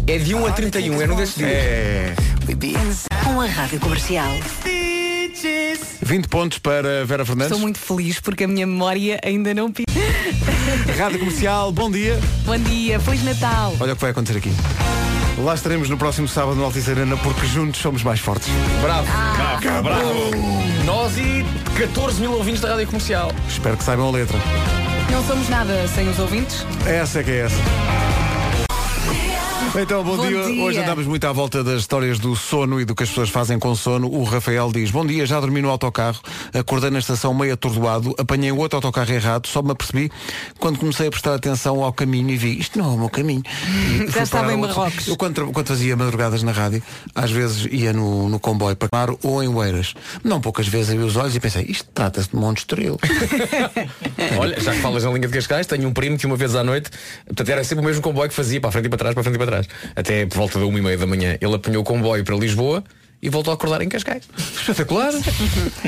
Speaker 4: É de 1 a 31, é num desses dias.
Speaker 1: É.
Speaker 11: Com a Rádio Comercial.
Speaker 1: 20 pontos para Vera Fernandes.
Speaker 3: Estou muito feliz porque a minha memória ainda não.
Speaker 1: Rádio Comercial, bom dia.
Speaker 3: Bom dia, Feliz Natal.
Speaker 1: Olha o que vai acontecer aqui. Lá estaremos no próximo sábado no Altice Arena porque juntos somos mais fortes.
Speaker 4: Bravo.
Speaker 12: Bravo, bravo.
Speaker 4: Nós e 14 mil ouvintes da Rádio Comercial.
Speaker 1: Espero que saibam a letra.
Speaker 3: Não somos nada sem os ouvintes.
Speaker 1: Essa é que é essa. Então, bom,
Speaker 3: Bom
Speaker 1: dia.
Speaker 3: dia.
Speaker 1: Hoje andamos muito à volta das histórias do sono e do que as pessoas fazem com sono. O Rafael diz, bom dia, já dormi no autocarro, acordei na estação meio atordoado, apanhei o outro autocarro errado, só me apercebi quando comecei a prestar atenção ao caminho e vi, isto não é o meu caminho. E fui
Speaker 3: estava em Marrocos.
Speaker 1: Eu quando, quando fazia madrugadas na rádio, às vezes ia no, no comboio para Mar ou em Oeiras. Não poucas vezes abri os olhos e pensei, isto trata-se de Monte Estrela.
Speaker 4: Olha, já que falas na linha de Cascais, tenho um primo que uma vez à noite, portanto era sempre o mesmo comboio que fazia, para a frente e para trás, para a frente e para trás. Até por volta da uma e meia da manhã. Ele apanhou o comboio para Lisboa e voltou a acordar em Cascais.
Speaker 1: Espetacular.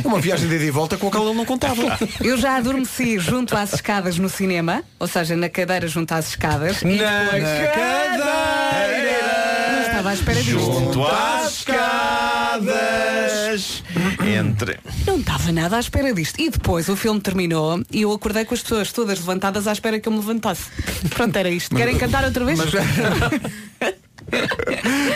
Speaker 1: Uma viagem de ida e volta com a qual ele não contava.
Speaker 3: Eu já adormeci junto às escadas no cinema, ou seja, na cadeira junto às escadas. e depois- Não estava à espera disto.
Speaker 12: Junto às escadas. Entre.
Speaker 3: Não estava nada à espera disto. E depois o filme terminou e eu acordei com as pessoas todas levantadas à espera que eu me levantasse. Pronto, era isto. Querem cantar outra vez?
Speaker 1: Mas-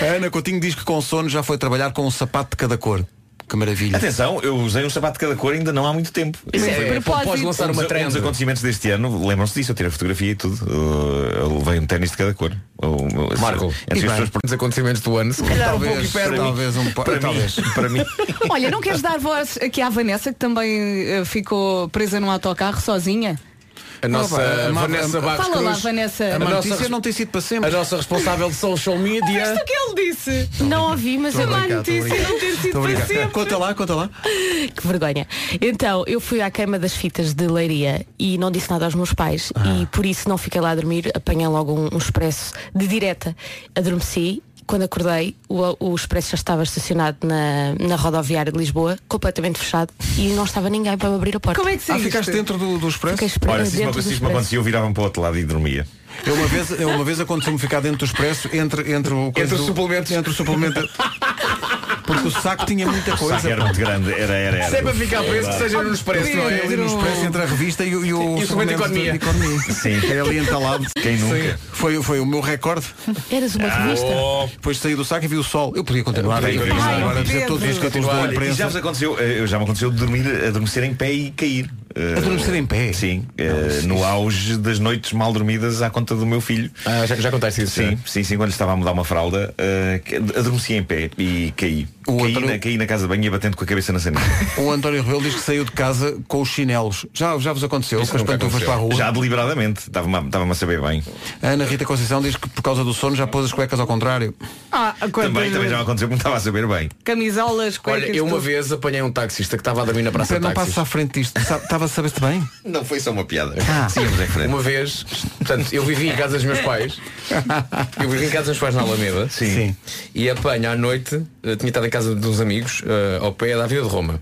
Speaker 1: A Ana Coutinho diz que com sono já foi trabalhar com um sapato de cada cor. Que maravilha.
Speaker 12: Atenção, eu usei um sapato de cada cor ainda não há muito tempo.
Speaker 3: Isso é propósito.
Speaker 4: Podes lançar
Speaker 12: um,
Speaker 4: uma
Speaker 12: um dos
Speaker 4: trend.
Speaker 12: acontecimentos deste ano, lembram-se disso, eu tirei a fotografia e tudo. Uh, Eu levei um ténis de cada cor.
Speaker 4: Marco,
Speaker 12: entre
Speaker 1: bem.
Speaker 12: pessoas
Speaker 4: os acontecimentos do ano, se calhar um pouco
Speaker 1: Talvez, talvez um
Speaker 12: para
Speaker 1: talvez.
Speaker 12: mim, para mim.
Speaker 3: Olha, não queres dar voz aqui à Vanessa, que também eh, ficou presa num autocarro sozinha?
Speaker 4: A nossa
Speaker 1: a
Speaker 4: Vanessa
Speaker 1: a-
Speaker 4: Barros
Speaker 3: Fala lá,
Speaker 4: Cruz,
Speaker 3: Vanessa.
Speaker 1: A
Speaker 4: A nossa
Speaker 1: não tem sido para
Speaker 4: a
Speaker 1: sempre.
Speaker 4: nossa responsável de social media.
Speaker 3: que ele disse?
Speaker 13: Não ouvi, mas
Speaker 1: a
Speaker 3: Má
Speaker 1: a
Speaker 3: notícia não ter sido
Speaker 1: a
Speaker 3: para sempre.
Speaker 1: Conta lá, conta lá.
Speaker 13: que vergonha. Então, eu fui à queima das fitas de Leiria e não disse nada aos meus pais e por isso não fiquei lá a dormir, apanhei logo um, um expresso de direta. Adormeci. Quando acordei, o, o expresso já estava estacionado na, na rodoviária de Lisboa, completamente fechado, e não estava ninguém para me abrir a porta.
Speaker 3: Como é que
Speaker 1: Ah,
Speaker 3: saíste?
Speaker 1: ficaste dentro do, do expresso?
Speaker 13: Fiquei esperando
Speaker 12: Olha, se isso me- se acontecia, eu virava para o outro lado e dormia.
Speaker 1: Eu uma vez, eu uma vez aconteceu-me ficar dentro do expresso entre, entre o
Speaker 4: Entre os
Speaker 1: do-
Speaker 4: suplementos.
Speaker 1: Entre o suplemento. Porque o saco tinha muita
Speaker 12: O
Speaker 1: coisa.
Speaker 12: saco era muito grande, era, era, era.
Speaker 4: Se é para ficar preso, que seja no expresso, não é?
Speaker 1: Ali no expresso entre a revista e, o- e o
Speaker 4: E o suplemento de
Speaker 1: suplemento
Speaker 4: economia.
Speaker 1: Sim. Era ali entalado.
Speaker 12: Quem nunca?
Speaker 1: Foi, foi o meu recorde.
Speaker 13: Eras uma revista?
Speaker 4: Oh,
Speaker 1: Depois saí do saco e vi o sol. Eu podia continuar.
Speaker 12: Podia
Speaker 1: Eu
Speaker 12: continuar.
Speaker 1: agora dizer todos os
Speaker 3: Pedro.
Speaker 1: títulos da
Speaker 12: Olha, e já vos aconteceu, eh, já me aconteceu de dormir, adormecer em pé e cair. Eh,
Speaker 1: Adormecer em pé?
Speaker 12: Sim, eh, no auge das noites mal dormidas à conta do meu filho.
Speaker 4: Ah, já, já contaste isso?
Speaker 12: Sim, sim, sim, quando estava a mudar uma fralda, que- adormeci em pé e caí.
Speaker 1: O
Speaker 12: Caí,
Speaker 1: outro-
Speaker 12: na, caí na casa de banho e batendo com a cabeça na sanita.
Speaker 1: O António Rebelo diz que saiu de casa com os chinelos. Já, já vos aconteceu?
Speaker 4: Isso
Speaker 1: com as pantufas para a rua?
Speaker 12: Já deliberadamente, estava-me estava a saber bem.
Speaker 1: A Ana Rita Conceição diz que por causa do sono já pôs as cuecas ao contrário.
Speaker 3: Ah,
Speaker 12: Também, também já me aconteceu que me estava a saber bem.
Speaker 3: Camisolas, cuecas,
Speaker 4: Olha, eu uma
Speaker 3: tudo.
Speaker 4: vez apanhei um taxista que estava a dormir na praça de
Speaker 1: não
Speaker 4: táxis.
Speaker 1: passes à frente disto. Estava a saber-te bem?
Speaker 12: Não foi só uma piada.
Speaker 1: Ah.
Speaker 12: Em frente.
Speaker 4: Uma vez, portanto, eu vivi em casa dos meus pais. Eu vivi em casa dos meus pais na Alameda.
Speaker 12: Sim.
Speaker 1: Sim.
Speaker 4: E apanho à noite, tinha estado em casa de uns amigos, eh, ao pé da Avenida de Roma.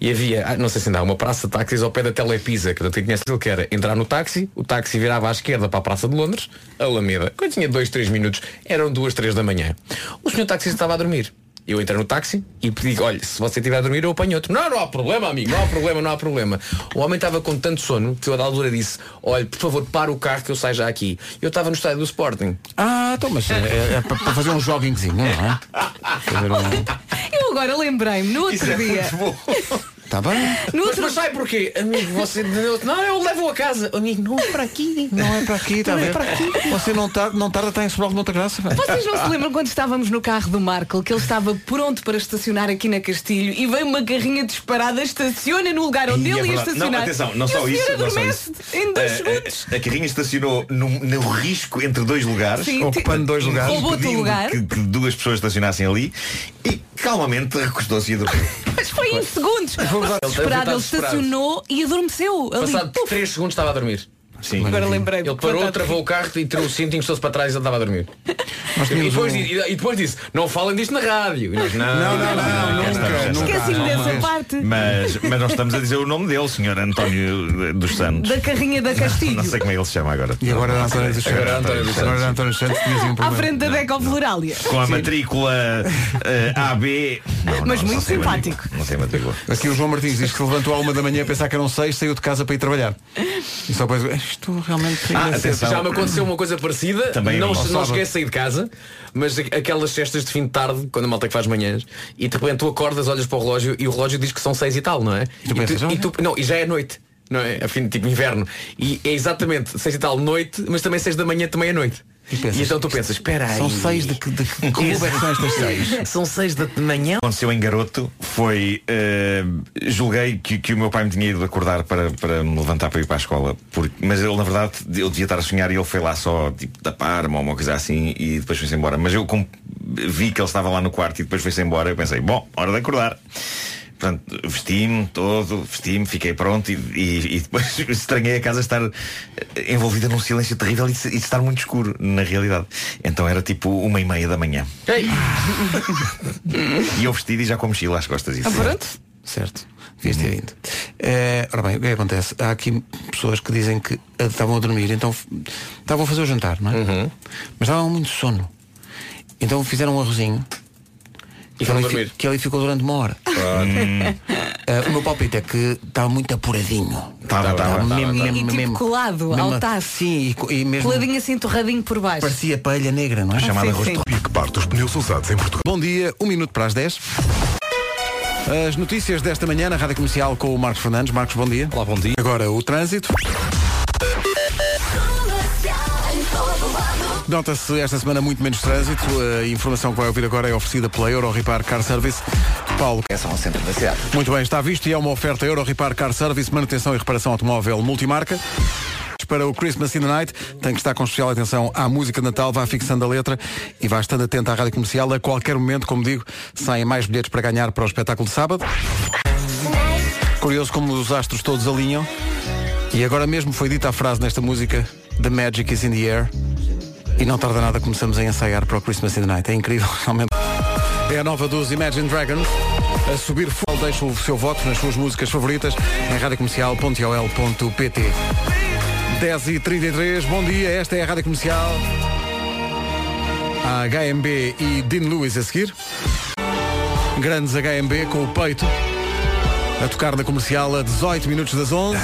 Speaker 4: E havia, ah, não sei se ainda há, uma praça de táxis ao pé da Telepisa, que eu tinha aquilo que era entrar no táxi, o táxi virava à esquerda para a Praça de Londres, Alameda. Quando tinha dois, três minutos, eram duas, três da manhã. O senhor taxista estava a dormir. Eu entrei no táxi e pedi, olha, se você estiver a dormir, eu apanho outro. Não, não há problema, amigo, não há problema, não há problema. O homem estava com tanto sono que eu, a da altura, disse, olha, por favor, para o carro que eu saio já aqui. Eu estava no estádio do Sporting.
Speaker 1: Ah, então, mas é, é- é para fazer um joggingzinho, não é? Fazer um-
Speaker 3: Eu agora lembrei-me, no outro
Speaker 12: Isso é
Speaker 3: dia.
Speaker 1: Está bem?
Speaker 3: No
Speaker 4: Mas,
Speaker 3: outro...
Speaker 4: mas sai porquê? Amigo, você. Não, eu levo a casa. Amigo, não é para aqui.
Speaker 1: Não é para aqui, está a
Speaker 4: Não é para aqui.
Speaker 1: Você não, tá, não tarda, está em Sobral de Monta Graça.
Speaker 3: Vocês não se lembram quando estávamos no carro do Marco que ele estava pronto para estacionar aqui na Castilho e veio uma carrinha disparada, estaciona no lugar onde
Speaker 12: E é
Speaker 3: ele ia
Speaker 12: verdade.
Speaker 3: estacionar.
Speaker 12: Não, atenção, não
Speaker 3: e
Speaker 12: só isso. Não só isso.
Speaker 3: em dois
Speaker 12: A-
Speaker 3: segundos.
Speaker 12: a, a carrinha estacionou no, no risco entre dois lugares,
Speaker 3: Sim,
Speaker 1: Ocupando dois lugares.
Speaker 12: Impedindo
Speaker 3: lugar.
Speaker 12: Que, que duas pessoas estacionassem ali e calmamente recostou-se e dormiu.
Speaker 3: Mas foi em segundos. Desesperado, ele
Speaker 4: desesperado.
Speaker 3: estacionou e adormeceu. Ali.
Speaker 4: Passado 3 segundos estava a dormir.
Speaker 12: Sim.
Speaker 3: Agora lembrei.
Speaker 4: Ele parou, travou o carro e tirou o cinto e encostou-se para trás e ele estava a dormir. E depois,
Speaker 1: um-
Speaker 4: disse, e depois disse, não falem disto na rádio. E nós, não,
Speaker 1: Não, não, não.
Speaker 3: Esqueci-me
Speaker 1: Não,
Speaker 3: dessa parte.
Speaker 12: Mas, mas nós estamos a dizer o nome dele, Sr. António dos Santos.
Speaker 3: Da carrinha da Castilho.
Speaker 12: Não sei como é que ele se chama agora.
Speaker 1: E agora era António dos Santos.
Speaker 4: Agora era António dos Santos.
Speaker 1: Um
Speaker 3: À frente da Deco Florália.
Speaker 12: Com a matrícula eh, AB.
Speaker 3: Mas
Speaker 12: não
Speaker 3: muito simpático.
Speaker 12: Não sei a matrícula.
Speaker 1: Aqui o João Martins diz que levantou à uma da manhã a pensar que eram seis, saiu de casa para ir trabalhar. E só depois, isto realmente
Speaker 12: Ah, atenção.
Speaker 4: Já me aconteceu uma coisa parecida,
Speaker 12: Também
Speaker 4: não, não cheguei a sair de casa, mas aquelas cestas de fim de tarde, quando a malta que faz manhãs, e de repente tu acordas, olhas para o relógio e o relógio diz que são seis e tal, não é?
Speaker 1: tu pensas,
Speaker 4: e tu- não, e já é noite, não é? A fim de tipo inverno. E é exatamente seis e tal noite, mas também seis da manhã também é noite.
Speaker 1: E pensas,
Speaker 4: então tu pensas, espera aí.
Speaker 1: São seis de que, de que clube é que são estas seis?
Speaker 4: São seis da manhã.
Speaker 12: aconteceu em garoto foi eh, julguei que, que o meu pai me tinha ido acordar para, para me levantar para ir para a escola porque, mas ele na verdade eu devia estar a sonhar e ele foi lá só tipo tapar-me ou uma coisa assim e depois foi-se embora mas eu como vi que ele estava lá no quarto e depois foi-se embora eu pensei bom hora de acordar Portanto, vesti-me todo, vesti-me, fiquei pronto e, e- e depois estranhei a casa estar eh, envolvida num silêncio terrível e, de- e estar muito escuro, na realidade. Então era tipo uma e meia da manhã.
Speaker 4: Ei,
Speaker 12: E eu vestido e já com a mochila às costas. e
Speaker 3: Ah, pronto.
Speaker 1: Certo. Devias ter vindo. Eh, ora bem, o que é que acontece? Há aqui pessoas que dizem que eh, estavam a dormir, então estavam a fazer o jantar, não é? Mas estavam muito sono. Então fizeram um arrozinho.
Speaker 4: E
Speaker 1: que, ali, que ali ficou durante uma hora. Eh, o meu palpite é que estava muito apuradinho.
Speaker 12: Tava, tava, tava,
Speaker 1: mesmo,
Speaker 12: tava.
Speaker 1: mesmo,
Speaker 3: E tipo
Speaker 1: mesmo-
Speaker 3: colado,
Speaker 1: mesmo-
Speaker 3: altaço.
Speaker 1: Sim, e e, mesmo
Speaker 3: Coladinho assim, torradinho por baixo.
Speaker 1: parecia paella negra, não é?
Speaker 12: Chamada
Speaker 3: sim,
Speaker 12: rosto
Speaker 3: sim.
Speaker 14: E que parte dos pneus usados em Portugal.
Speaker 1: Bom dia, um minuto para as 10. As notícias desta manhã na Rádio Comercial com o Marcos Fernandes. Marcos, bom dia.
Speaker 6: Olá, bom dia.
Speaker 1: Agora o trânsito. Nota-se esta semana muito menos trânsito. A informação que vai ouvir agora é oferecida pela Euro Repar Car Service. Paulo.
Speaker 2: É só ao centro da cidade.
Speaker 1: Muito bem, está visto e é uma oferta Euro Repar Car Service, manutenção e reparação automóvel multimarca. Para o Christmas in the Night, tem que estar com especial atenção à música de Natal, vá fixando a letra e vá estando atento à rádio comercial. A qualquer momento, como digo, saem mais bilhetes para ganhar para o espetáculo de sábado. Curioso como os astros todos alinham. E agora mesmo foi dita a frase nesta música The Magic is in the air. E não tarda nada, começamos a ensaiar para o Christmas in the Night. É incrível, realmente. É a nova dos Imagine Dragons. A subir full, deixa o seu voto nas suas músicas favoritas em radiocomercial.ol.pt 10 e 33 bom dia, esta é a Rádio Comercial. A HMB e Dean Lewis a seguir. Grandes HMB com o peito. A tocar na comercial a 18 minutos das 11.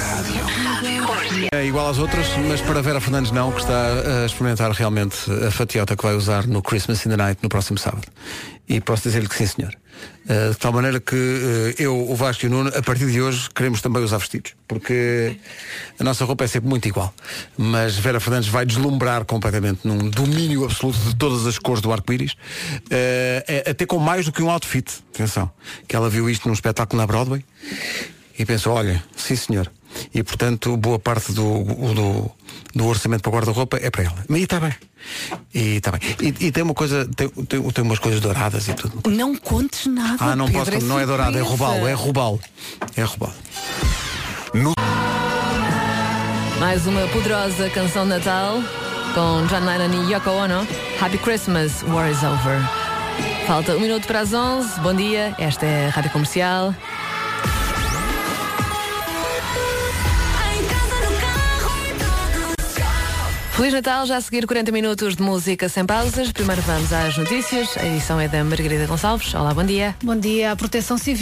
Speaker 1: É igual às outras, mas para Vera Fernandes não, que está a experimentar realmente a fatiota que vai usar no Christmas in the Night no próximo sábado. E posso dizer-lhe que sim, senhor. Uh, de tal maneira que uh, eu, o Vasco e o Nuno, a partir de hoje, queremos também usar vestidos. Porque a nossa roupa é sempre muito igual. Mas Vera Fernandes vai deslumbrar completamente num domínio absoluto de todas as cores do arco-íris. É- até com mais do que um outfit. Atenção. Que ela viu isto num espetáculo na Broadway e pensou, olha, sim senhor. E portanto boa parte do, do, do orçamento para o guarda-roupa é para ela. Mas está bem. E está bem. E, e tem uma coisa, tem, tem, tem umas coisas douradas e tudo.
Speaker 3: Não contes nada.
Speaker 1: Ah, não
Speaker 3: Pedro,
Speaker 1: posso, não é dourado, é robalo, é robalo. É robalo.
Speaker 15: Mais uma poderosa canção de Natal com John Lennon e Yoko Ono. Happy Christmas, War is Over. Falta um minuto para as 11. Bom dia, esta é a Rádio Comercial. Feliz Natal, já a seguir 40 minutos de música sem pausas. Primeiro vamos às notícias. A edição é da Margarida Gonçalves. Olá, bom dia.
Speaker 16: Bom dia. A Proteção Civil